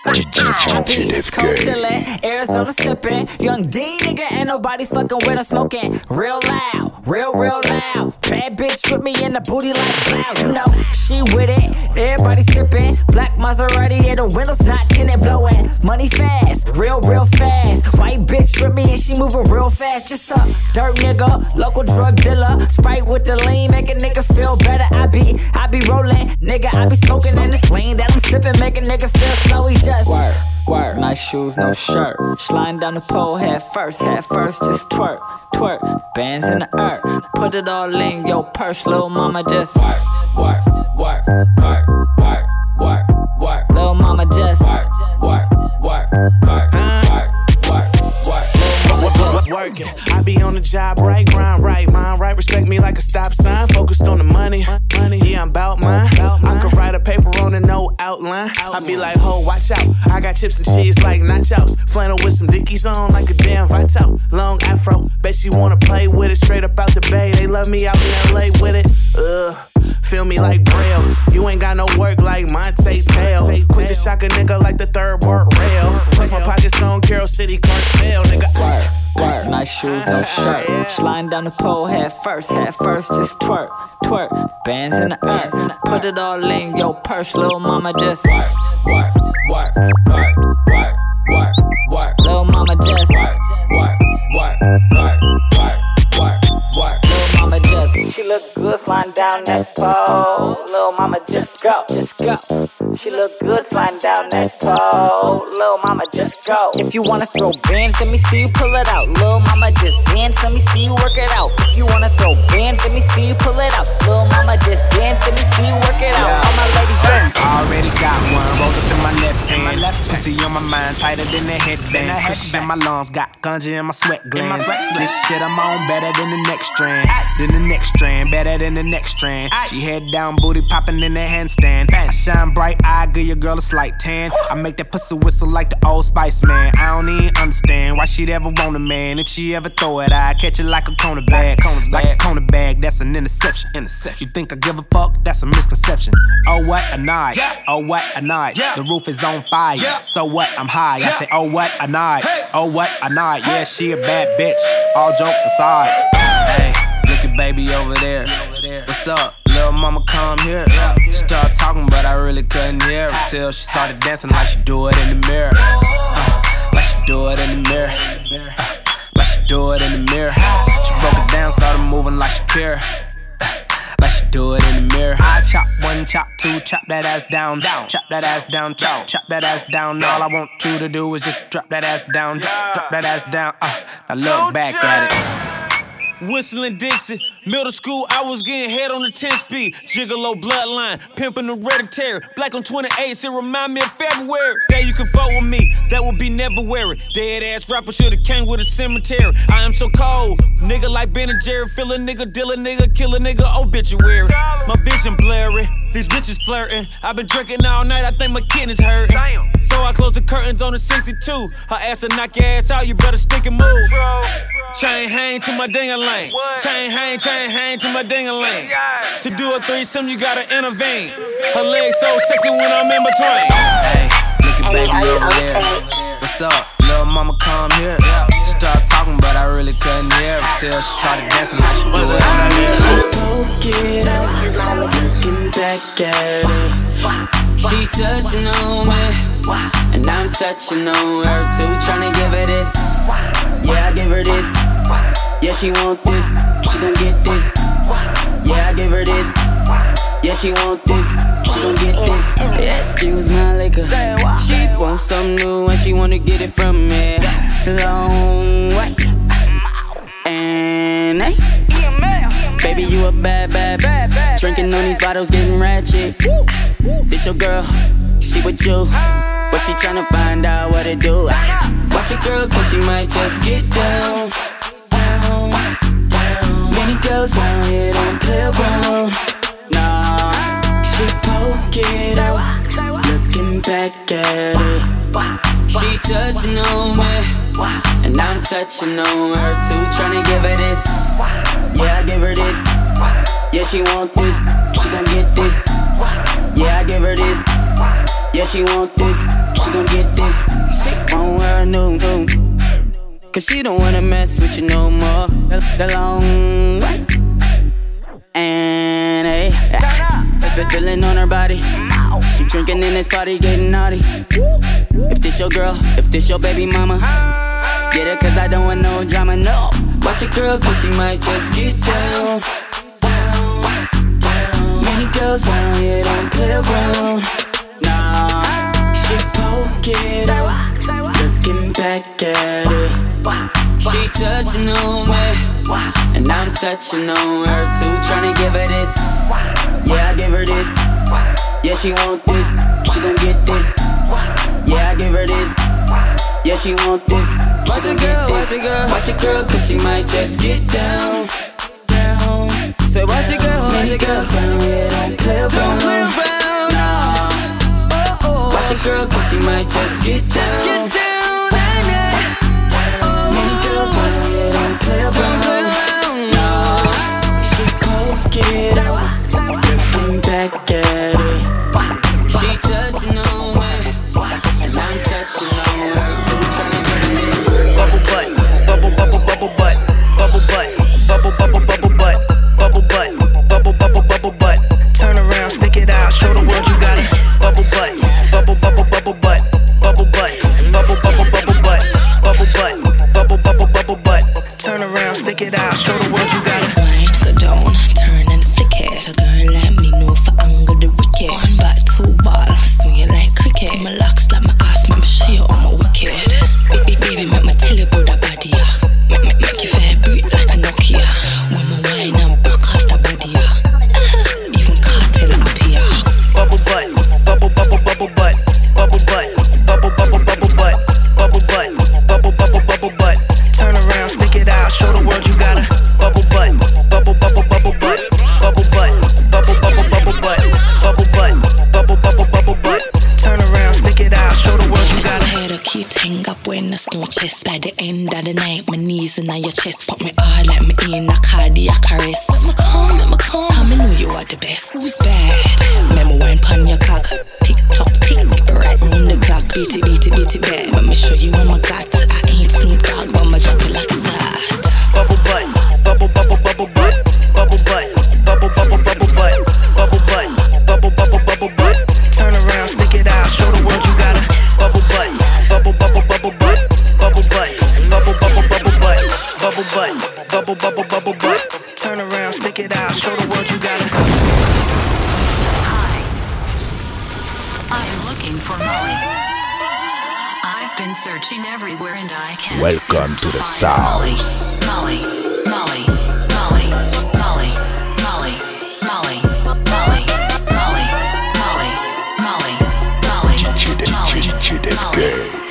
JDFK. chillin', Arizona sippin', young D nigga, ain't nobody fucking with us smoking. Real loud, real, real loud. Bad bitch with me in the booty like cloud. You know, she with it, everybody sippin'. Black Maserati, yeah, the windows not tinted, blowin'. Money fast, real, real fast. White bitch with me and she moving real fast. Just a dirt nigga, local drug dealer. Sprite with the lean, make a nigga feel better. I be, I be rollin', nigga, I be smoking in this lane that I'm sippin', make a nigga feel slow. Just Word, word, nice shoes, no shirt. Sliding down the pole head first, head first, just twerk, twerk. Bands in the earth, put it all in your purse, little mama just work, work, work, work, work, work, work. Little mama just work, work, work, work, work, work, work. Working, I be on the job right, grind right, mind right, respect me like a stop sign, focused on the money, money. Yeah, I'm about mine. Outline. I be like, ho, watch out. I got chips and cheese like nachos, flannel with some dickies on like a damn Vito. Long afro, bet she wanna play with it straight up out the bay. They love me out in LA with it. Ugh. Feel me like Braille. You ain't got no work like Monte Tail. Quick to shock a nigga like the third word rail. Plus my pockets on Carol City cartel, nigga. Work, work, nice shoes, no uh, shirt. Sliding down the pole head first, head first, just twerk, twerk. Bands in the earth, put it all in your purse, little mama just work, work, work, work, work, work, work. Little mama just work, work, work, work, work, work, work. Little mama just She look good sliding down that pole. Little mama, just go, just go. She look good sliding down that pole. Little mama, just go. If you wanna throw bands, let me see you pull it out. Little mama, just dance, let me see you work it out. If you wanna throw bands, let me see you pull it out. Little mama, just dance, let me see you work it out. All my ladies, dance. Already got one, rolled up in my left hand. Pussy on my mind, tighter than a headband. Cushion in my lungs, got ganja in my sweat glands. This shit I'm on better than the next strand. Than the next strand, better than the next strand. She head down, booty popping in the handstand. I shine bright, I give your girl a slight tan. I make that pussy whistle like the old Spice Man. I don't even understand why she'd ever want a man. If she ever throw it, I catch it like a cornerback. Like a cornerback, that's an interception. Interception. You think I give a fuck? That's a misconception. Oh what a night. Oh what a night. The roof is on fire. So what? I'm high. I say, oh what a night. Oh what a night. Yeah, she a bad bitch. All jokes aside. Hey, look at baby over there. What's up? Little mama come here. She started talking, but I really couldn't hear her till she started dancing like she do it in the mirror. Uh, like she do it in the mirror. Uh, like she do it in the mirror. She broke it down, started moving like she care. Like she do it in the mirror. I chop one, chop two, chop that ass down, down, chop that ass down, chop, chop that ass down. All I want you to do is just drop that ass down, drop, drop that ass down. Uh, now look back at it. Whistling Dixie, middle school, I was getting head on the 10 speed. Gigolo bloodline, pimping the hereditary. Black on 28, it remind me of February. That you can fuck with me, that would be never weary. Dead ass rapper should've came with a cemetery. I am so cold, nigga like Ben and Jerry. Fill a nigga, deal a nigga, kill a nigga, obituary. My vision blurry, these bitches flirting. I've been drinking all night, I think my kidneys hurting. So I close the curtains on the 62. Her ass will knock your ass out, you better stick and move. Chain hang to my ding-a-ling. Chain hang, chain hang to my ding-a-ling. To do a threesome, you gotta intervene. Her legs so sexy when I'm in between. Hey, look at baby over there. What's up? Little mama come here. She started talking, but I really couldn't hear her till she started dancing like she do it in the mirror. She poking out, looking back at her. She touching on me, and I'm touching on her too. trying to give her this, yeah, I give her this. Yeah, she want this, she gon' get this. Yeah, I give her this. Yeah, she want this, she gon' get this. Excuse my liquor. She want something new and she wanna get it from me. Long way. And hey, baby, you a bad, bad, bad, bad. Drinking on these bottles, getting ratchet. This your girl, she with you. But she tryna find out what to do. Watch your girl, cause she might just get. Down, Many girls round here don't play around. Nah, she poke it out. Looking back at it. She touching on me, and I'm touching on her too. Tryna give her this, yeah, I give her this. Yeah, she want this, she gon' get this. Yeah, I give her this. Yeah, she want this, she gon' get this. She won't wear a new, new. Cause she don't wanna mess with you no more. The, long way. And hey, the feeling on her body. She drinking in this party, getting naughty. If this your girl, if this your baby mama, get it cause I don't want no drama, no. Watch your girl cause she might just get down. Down, down. Many girls round here don't play around. Nah, she poke it out. Looking back at it. She touching on me, and I'm touching on her too. Tryna give her this, yeah, I give her this. Yeah, she want this, she gon' get this. Yeah, I give her this. Yeah, she want this. She watch get this. Watch a girl, watch a girl, cause she might just get down. Down. So watch a girl, watch a girl. round here don't play around. Don't play around. Oh, oh. Watch a girl, cause she might just get down. Just get down girls when we don't play around. No, she cold, out, looking back. Welcome to seem the find Molly. South. Molly, Molly, Molly, Molly, Molly, Molly, Molly, Molly, Molly, Molly, Molly,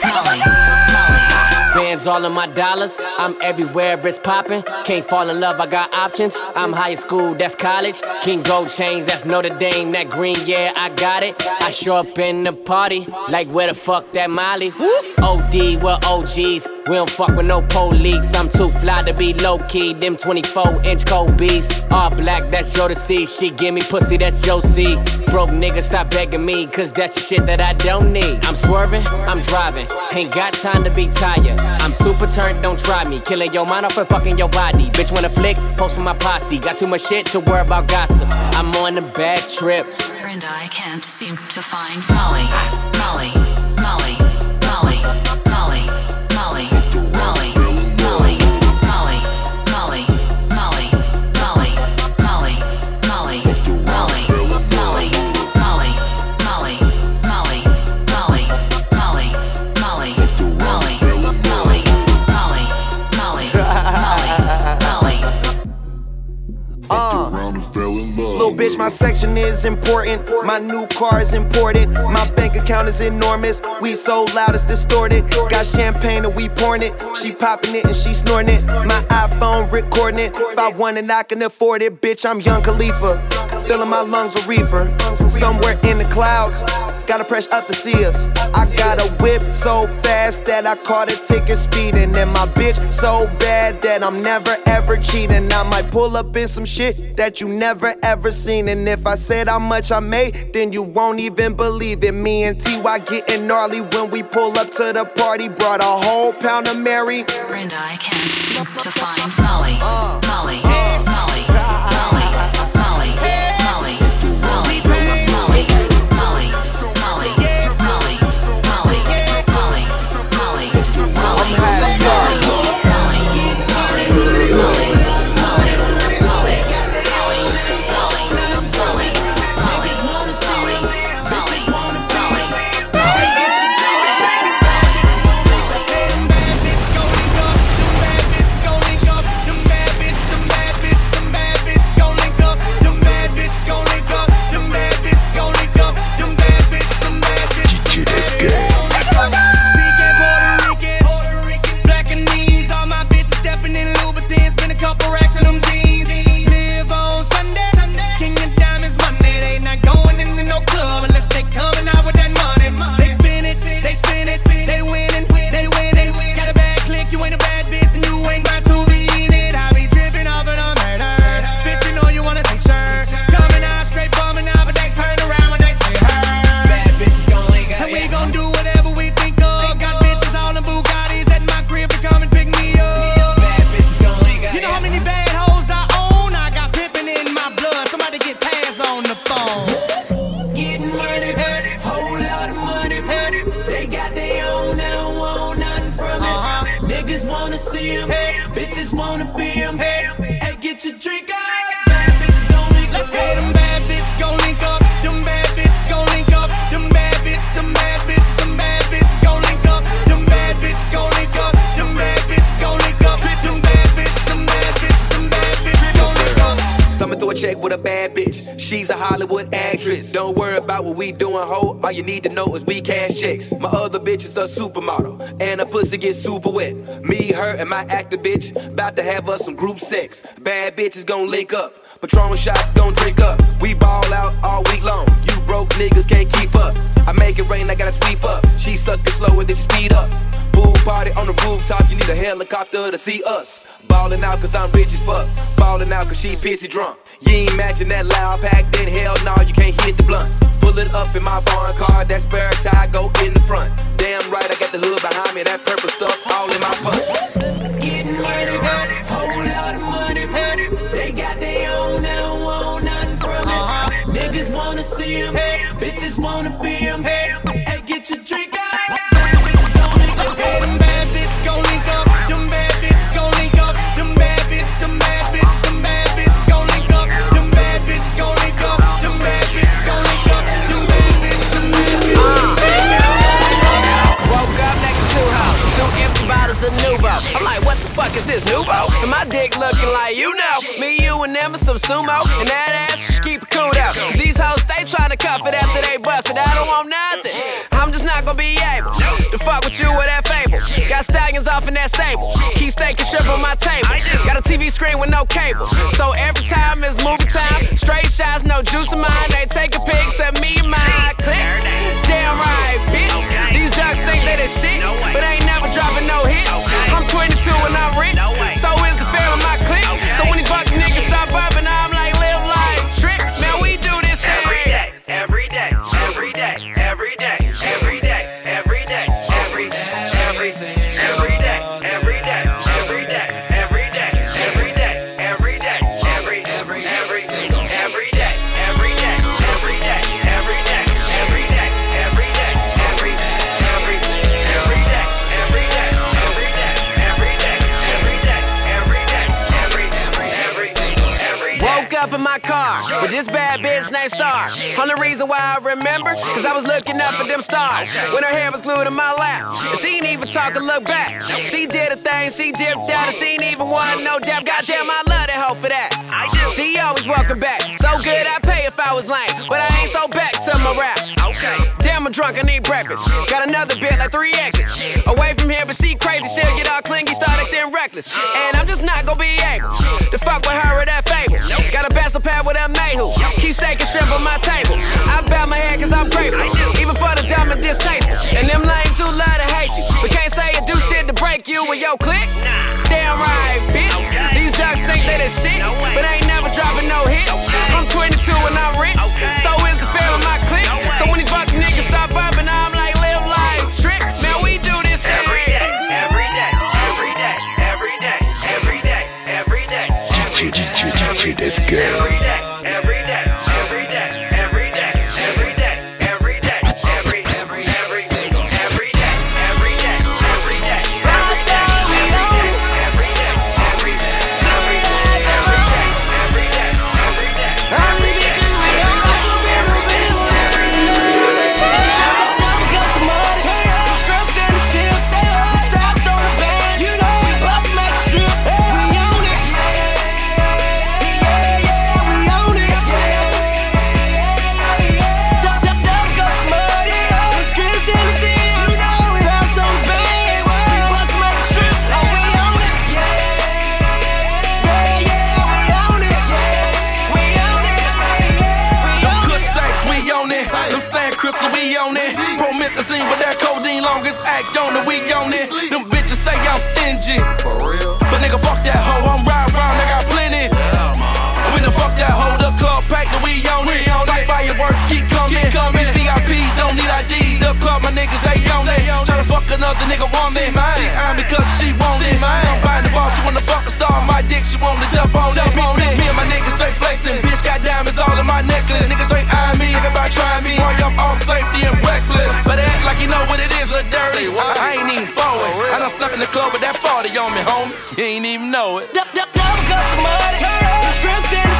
Molly, Molly, Bands all of my dollars, I'm everywhere, it's poppin'. Can't fall in love, I got options. I'm high school, that's college. King Gold chains, that's Notre Dame. That green, yeah, I got it. I show up in the party, like where the fuck that Molly? OD, we're OGs. We don't fuck with no police. I'm too fly to be low key. Them 24 inch Kobe's. All black, that's Jodeci. She give me pussy, that's Josie. Broke nigga, stop begging me, cause that's the shit that I don't need. I'm swerving, I'm driving. Ain't got time to be tired. I'm super turned, don't try me. Killing your mind off and fucking your body. Bitch, wanna flick, post with my posse. Got too much shit to worry about gossip. I'm on a bad trip. and I can't seem to find Molly, Molly, Uh. bitch, my section is important. My new car is important. My bank account is enormous. We so loud it's distorted. Got champagne and we pouring it. She popping it and she snorting it. My iPhone recording it. If I want it, I can afford it. Bitch, I'm Young Khalifa. Filling my lungs a reefer. Somewhere in the clouds. Gotta press up to see us. I got a whip so fast that I caught a ticket speeding. And my bitch so bad that I'm never ever cheating. I might pull up in some shit that you never ever seen. And if I said how much I made, then you won't even believe it. Me and TY getting gnarly when we pull up to the party. Brought a whole pound of Mary. Brenda, I can't seem to find Molly. Molly. Molly. Molly. Actress. Don't worry about what we doing, ho. All you need to know is we cash checks. My other bitch is a supermodel, and her pussy gets super wet. Me, her, and my actor bitch about to have us some group sex. Bad bitches gon' link up. Patron shots gon' drink up. We ball out all week long. You broke niggas can't keep up. I make it rain, I gotta sweep up. She suck it slower than she speed up. Pool party on the rooftop, you need a helicopter to see us. Ballin' out cause I'm rich as fuck. Ballin' out cause she pissy drunk. You ain't matching that loud pack, then hell no, you can't hit the blunt. Pull it up in my foreign car, that spare tire go in the front. Damn right, I got the hood behind me, that purple stuff all in my punch. Getting money, whole lot of money. They got their own, they don't want nothing from it. Uh-huh. Niggas wanna see them, bitches wanna be this, Nuvo? And my dick looking like, you know, me, you, and them are some sumo. And that ass, keep it cool though. These hoes, they tryna cuff it after they bust it. I don't want nothing. I'm just not gonna be able to fuck with you with that fable. Got stallions off in that stable. Keep steak and shrimp on my table. Got a TV screen with no cable. So every time it's movie time, straight shots, no juice in mine. They take a pic, send me mine. Click. Damn right, bitch. These ducks think they the shit, but ain't never dropping no hits. I'm 22 and I'm rich, this bad bitch named Star. Only reason why I remember, cause I was looking up at them stars when her hair was glued in my lap. And she ain't even talk or look back. She did a thing, she dipped out, and she ain't even want no dap. Goddamn, I love that hoe for that. She always welcome back. So good I pay if I was lame. But I ain't so back to my rap. Damn, I'm drunk, I need breakfast. Got another bit like three exits. Away from here, but she crazy. She'll get all clingy, start acting reckless. And I'm just not gonna be able to fuck with her pad with a mayhu. Keep steak and shrimp on my table. I bow my head cause I'm grateful. Even for the diamond and distasteful. And them lames who love to hate you. But can't say you do shit to break you with your click. Damn right, bitch. These ducks think they the shit, but ain't never dropping no hits. I'm 22 and I'm rich, so let's go. Niggas, they on it. Tryna fuck another nigga woman. She on me cause she want it. I'm buying the ball, she wanna fuck a star. My dick, she wanna jump on it. Me, me, me and my niggas straight flexing. Bitch got diamonds all in my necklace. Niggas straight eyeing me, nigga about trying me. Boy, I'm all safety and reckless. But act like you know what it is, little dirty. I ain't even forward. I done snuck in the club with that 40 on me, homie. You ain't even know it. Double got some money. Them scripts in the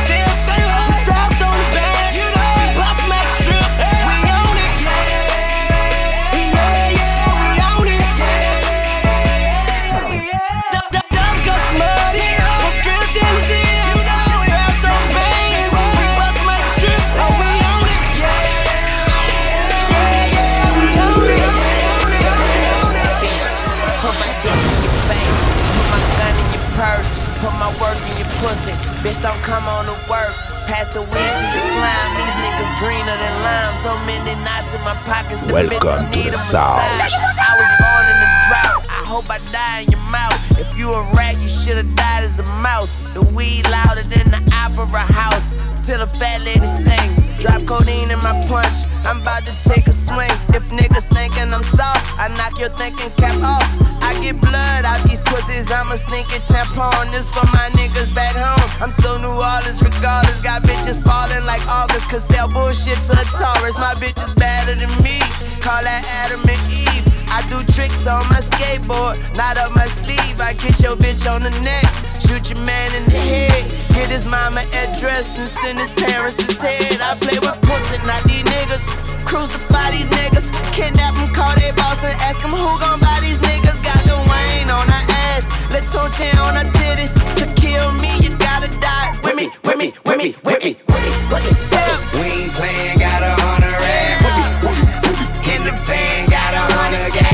the weed to your slime. These niggas greener than lime. So many knots in my pockets. Welcome to the South. I was born in the drought. I hope I die in your mouth. If you a rat, you should've died as a mouse. The weed louder than the opera house. Till the fat lady sing. Drop codeine in my punch. I'm about to take a swing. If niggas thinking I'm soft, I knock your thinking cap off. I get blood out these pussies. I'm a stinking tampon. This for my niggas back home. I'm still New Orleans regardless. Got bitches falling like August. Cause sell bullshit to a Taurus. My bitch is better than me. Call that Adam and Eve. I do tricks on my skateboard, not up my sleeve. I kiss your bitch on the neck, shoot your man in the head. Get his mama address and send his parents his head. I play with pussy, not these niggas. Crucify these niggas, kidnap them, call their boss and ask them who gon' buy these niggas. Got Lil Wayne on her ass, Lil Tunechi on her titties. To kill me, you gotta die with me, with me, with me, with me, with me, with me. Tell. We ain't playing, got a hundred rap. In the van, got a hundred gas.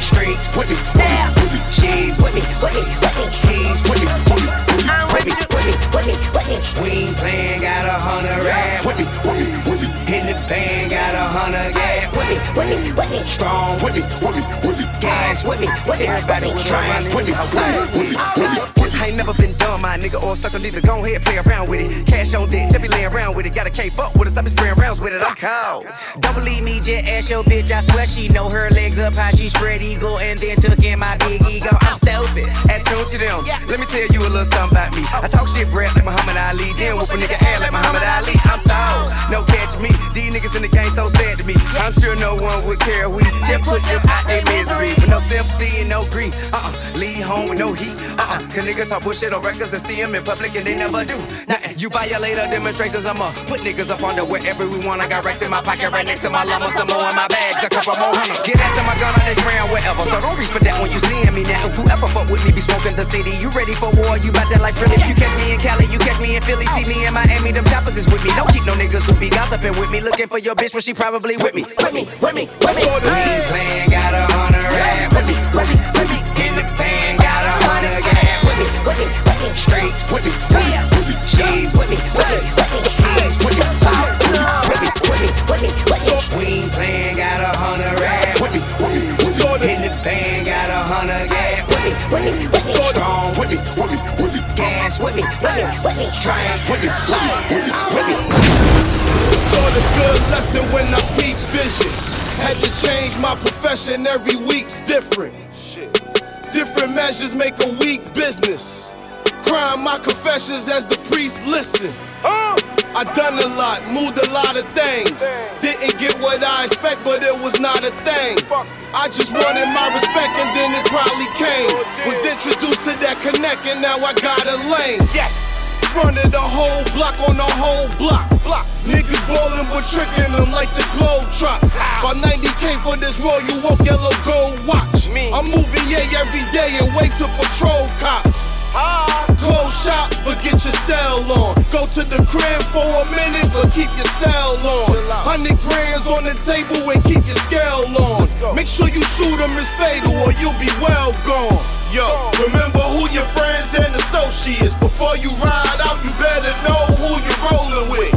Streets with me, She's with me, with me, with me. He's with me, with me. I'm with me, with me, with me, with me. We ain't playing, got a hundred rap. With me, with me, with me. In the band, got a hundred gas. With me, with me, with me. Strong with me, with me, with me. Gas with me, with me, with me. Train with me, with me, with me. I ain't never been dumb, my nigga, or sucker neither. Go ahead, play around with it. Cash on deck, just be laying around with it. Got a K fuck with us, I be spraying rounds with it. I'm cold. Don't believe me, just ask your bitch. I swear she know her legs up, how she spread eagle, and then took in my big ego. I'm stupid, at tune to them. Let me tell you a little something about me. I talk shit breath like Muhammad Ali, then whoop a nigga ass like Muhammad Ali. I'm thawed, no catching me. These niggas in the game so sad to me. I'm sure no one would care. We just put them out their misery, with no sympathy and no grief. Uh-uh, leave home with no heat. Uh-uh, cause talk bullshit on records and see them in public and they never do. Nothing. You violate our demonstrations, I'ma put niggas up under wherever we want. I got racks in my pocket right next to my llama, some more in my bags, a couple more hundred. Get into my gun on this round, whatever. So don't reach for that when you seeing me now. If whoever fuck with me be smoking the city, you ready for war? You bout that like Philly? You catch me in Cali, you catch me in Philly. See me in Miami, them choppers is with me. Don't keep no niggas who be gossiping with me, looking for your bitch when she probably with me. With me, with me, with me. We ain't playing, got a rap with me, with me, with me. In the with me, with me, with me. Straights with me, with me, with me. She's with me, with me, with me. He's with me, with me, with me, with me, with me. We ain't playing, got a hundred rap with me, with me, with me. In the van, got a hundred gas with me, with me, with me. Strong with me, with me, with me. Gas with me, with me, with me. Drink with me, with me, with me, with me. Taught a good lesson when I peep vision. Had to change my profession, every week's different. Different measures make a weak business. Crying my confessions as the priest listen. I done a lot, moved a lot of things. Didn't get what I expect, but it was not a thing. I just wanted my respect and then it probably came. Was introduced to that connect and now I got a lane. Front of the whole block on the whole block. Niggas ballin' but tricking them like the globe trots. About 90k for this royal walk yellow gold watch. I'm moving yay every day and wait to patrol cops. Close shop, but get your cell on. Go to the crib for a minute, but keep your cell on. Hundred grams on the table and keep your scale on. Make sure you shoot them is fatal or you'll be well gone. Yo, remember who your friends and associates. Before you ride out, you better know who you're rolling with.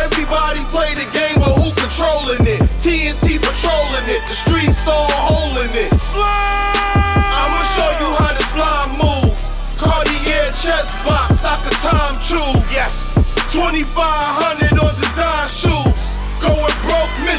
Everybody play the game, but who controlling it? TNT patrolling it, the streets all holding it. I'ma show you how the slime move. Cartier chest box, I could time choose. Yes. 2500 on design shoes. Going broke,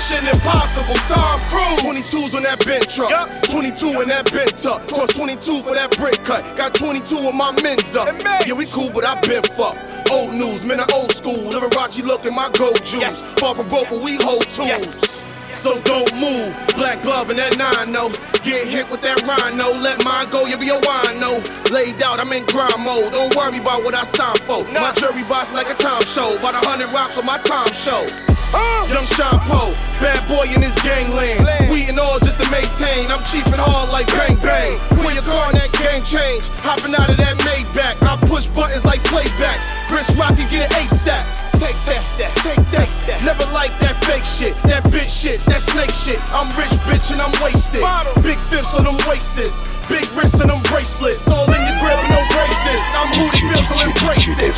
mission impossible. Tom Cruise. 22s on that Benz truck. yep. 22 in that bent tuck. Cost 22 for that brick cut. Got 22 of my men's up. Yeah, we cool, but I been fucked. Old news, man, I old school. Liberace look in my gold juice. Far from broke, but we hold tools. So don't move. Black glove and that nine no. Get hit with that rhino. Let mine go, you'll be a wino. Laid out, I'm in grind mode. Don't worry about what I sign for. My jury box like a time show. About a hundred rocks on my time show. Young Sean Poe, bad boy in his gangland. We and all just to maintain. I'm chiefin' hard like bang bang. Put your car in that game change. Hopping out of that Maybach. I push buttons like playbacks. Chris Rock can get an ASAP. Take that, that, take that, that. Never like that fake shit, that bitch shit, that snake shit. I'm rich, bitch, and I'm wasted. Big fifths on them waisters, big wrists and them bracelets. All in your grip and no braces. I'm who the feels so embrace it.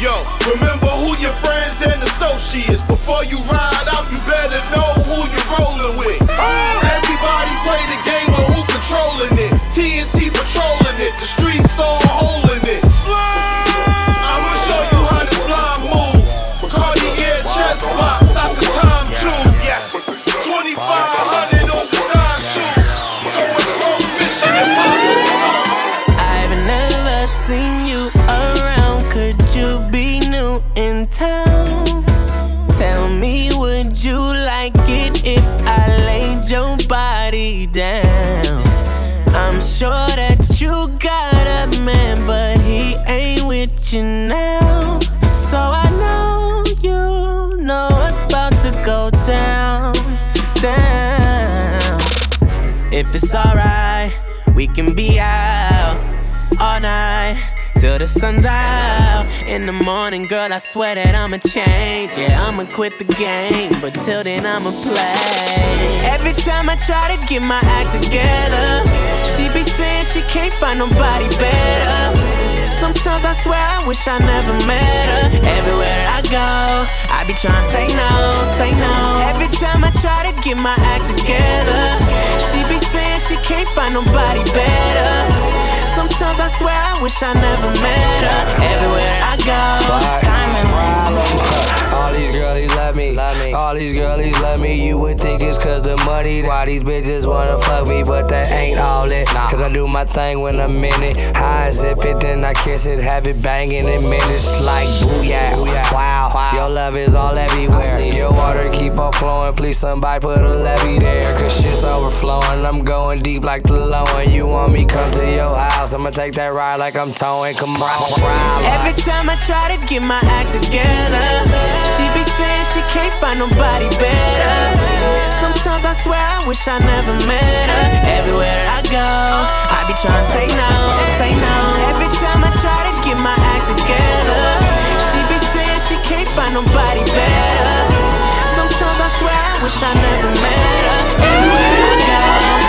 Yo, remember who your friends and associates. Before you ride out, you better know who you're rolling with. Everybody play the game, but who controlling it? TNT patrolling it, the streets all holding it. Now. So I know you know what's about to go down, down. If it's alright, we can be out all night till the sun's out. In the morning, girl, I swear that I'ma change. Yeah, I'ma quit the game, but till then, I'ma play. Every time I try to get my act together, she be saying she can't find nobody better. Sometimes I swear I wish I never met her. Everywhere I go, I be trying to say no, say no. Every time I try to get my act together, she be saying she can't find nobody better. Sometimes I swear I wish I never met her. Everywhere I go, diamond All these girlies love me. All these girlies love me. You would think it's cause the money. Why these bitches wanna fuck me, but that ain't all it. Cause I do my thing when I'm in it. High zip it, then I kiss it. Have it banging in minutes like booyah. Wow, your love is all everywhere. Your water keep on flowing. Please somebody put a levee there. Cause shit's overflowing. I'm going deep like the low. And you want me come to your house. I'ma take that ride like I'm towing. Come on. Every time I try to get my act together, she be saying she can't find nobody better. Sometimes I swear I wish I never met her. Everywhere I go, I be trying to say no, say no. Every time I try to get my act together, she be saying she can't find nobody better. Sometimes I swear I wish I never met her. Everywhere I go,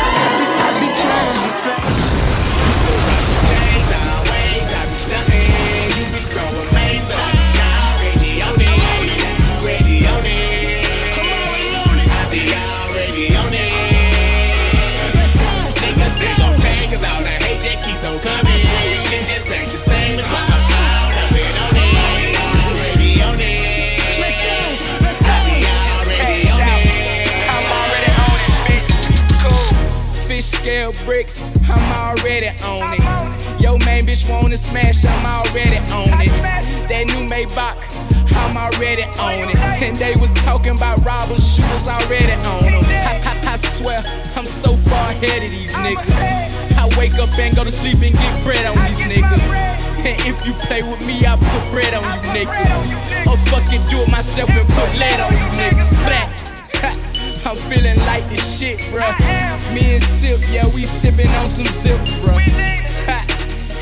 bricks, I'm already on it. Yo, main bitch wanna smash, I'm already on it. That new Maybach, I'm already on it. And they was talking about robbers, shooters, already on them. I, I, I swear, I'm so far ahead of these niggas. I wake up and go to sleep and get bread on these niggas. And if you play with me, I put bread on you niggas. Or fucking do it myself and put lead on you niggas. Black. I'm feeling like this shit, bruh. Me and Sip, yeah, we sipping on some sips, bruh.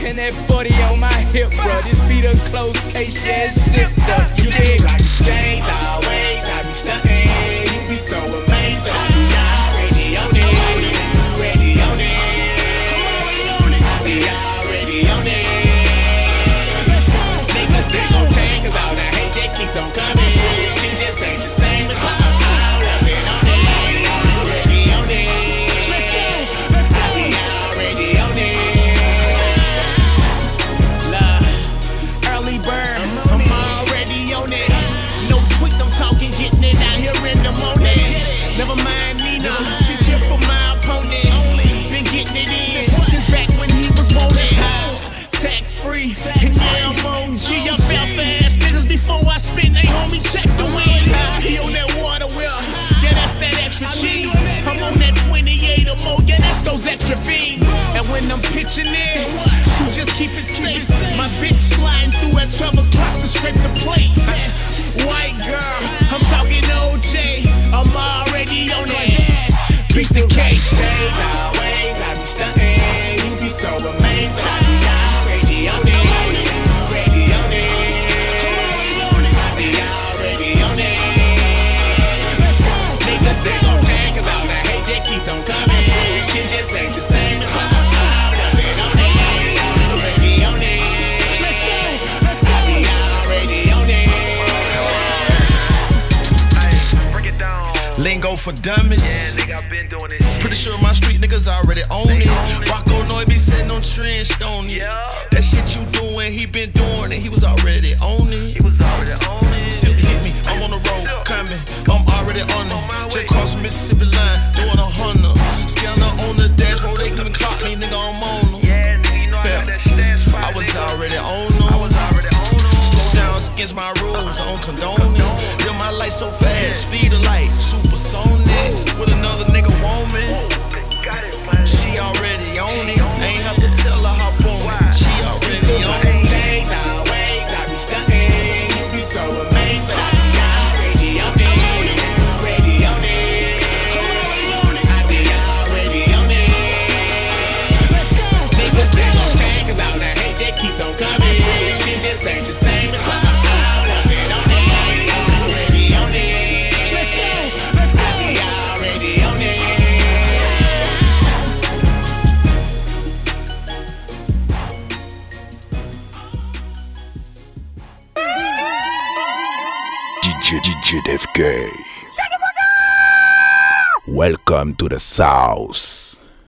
And that 40 on my hip, bruh. This be the close case, yeah, it's zipped up. You dig? Like chains always, I be stunting. You be so in, just keep it safe. My bitch sliding through at 12 o'clock to scrape the plate. The South.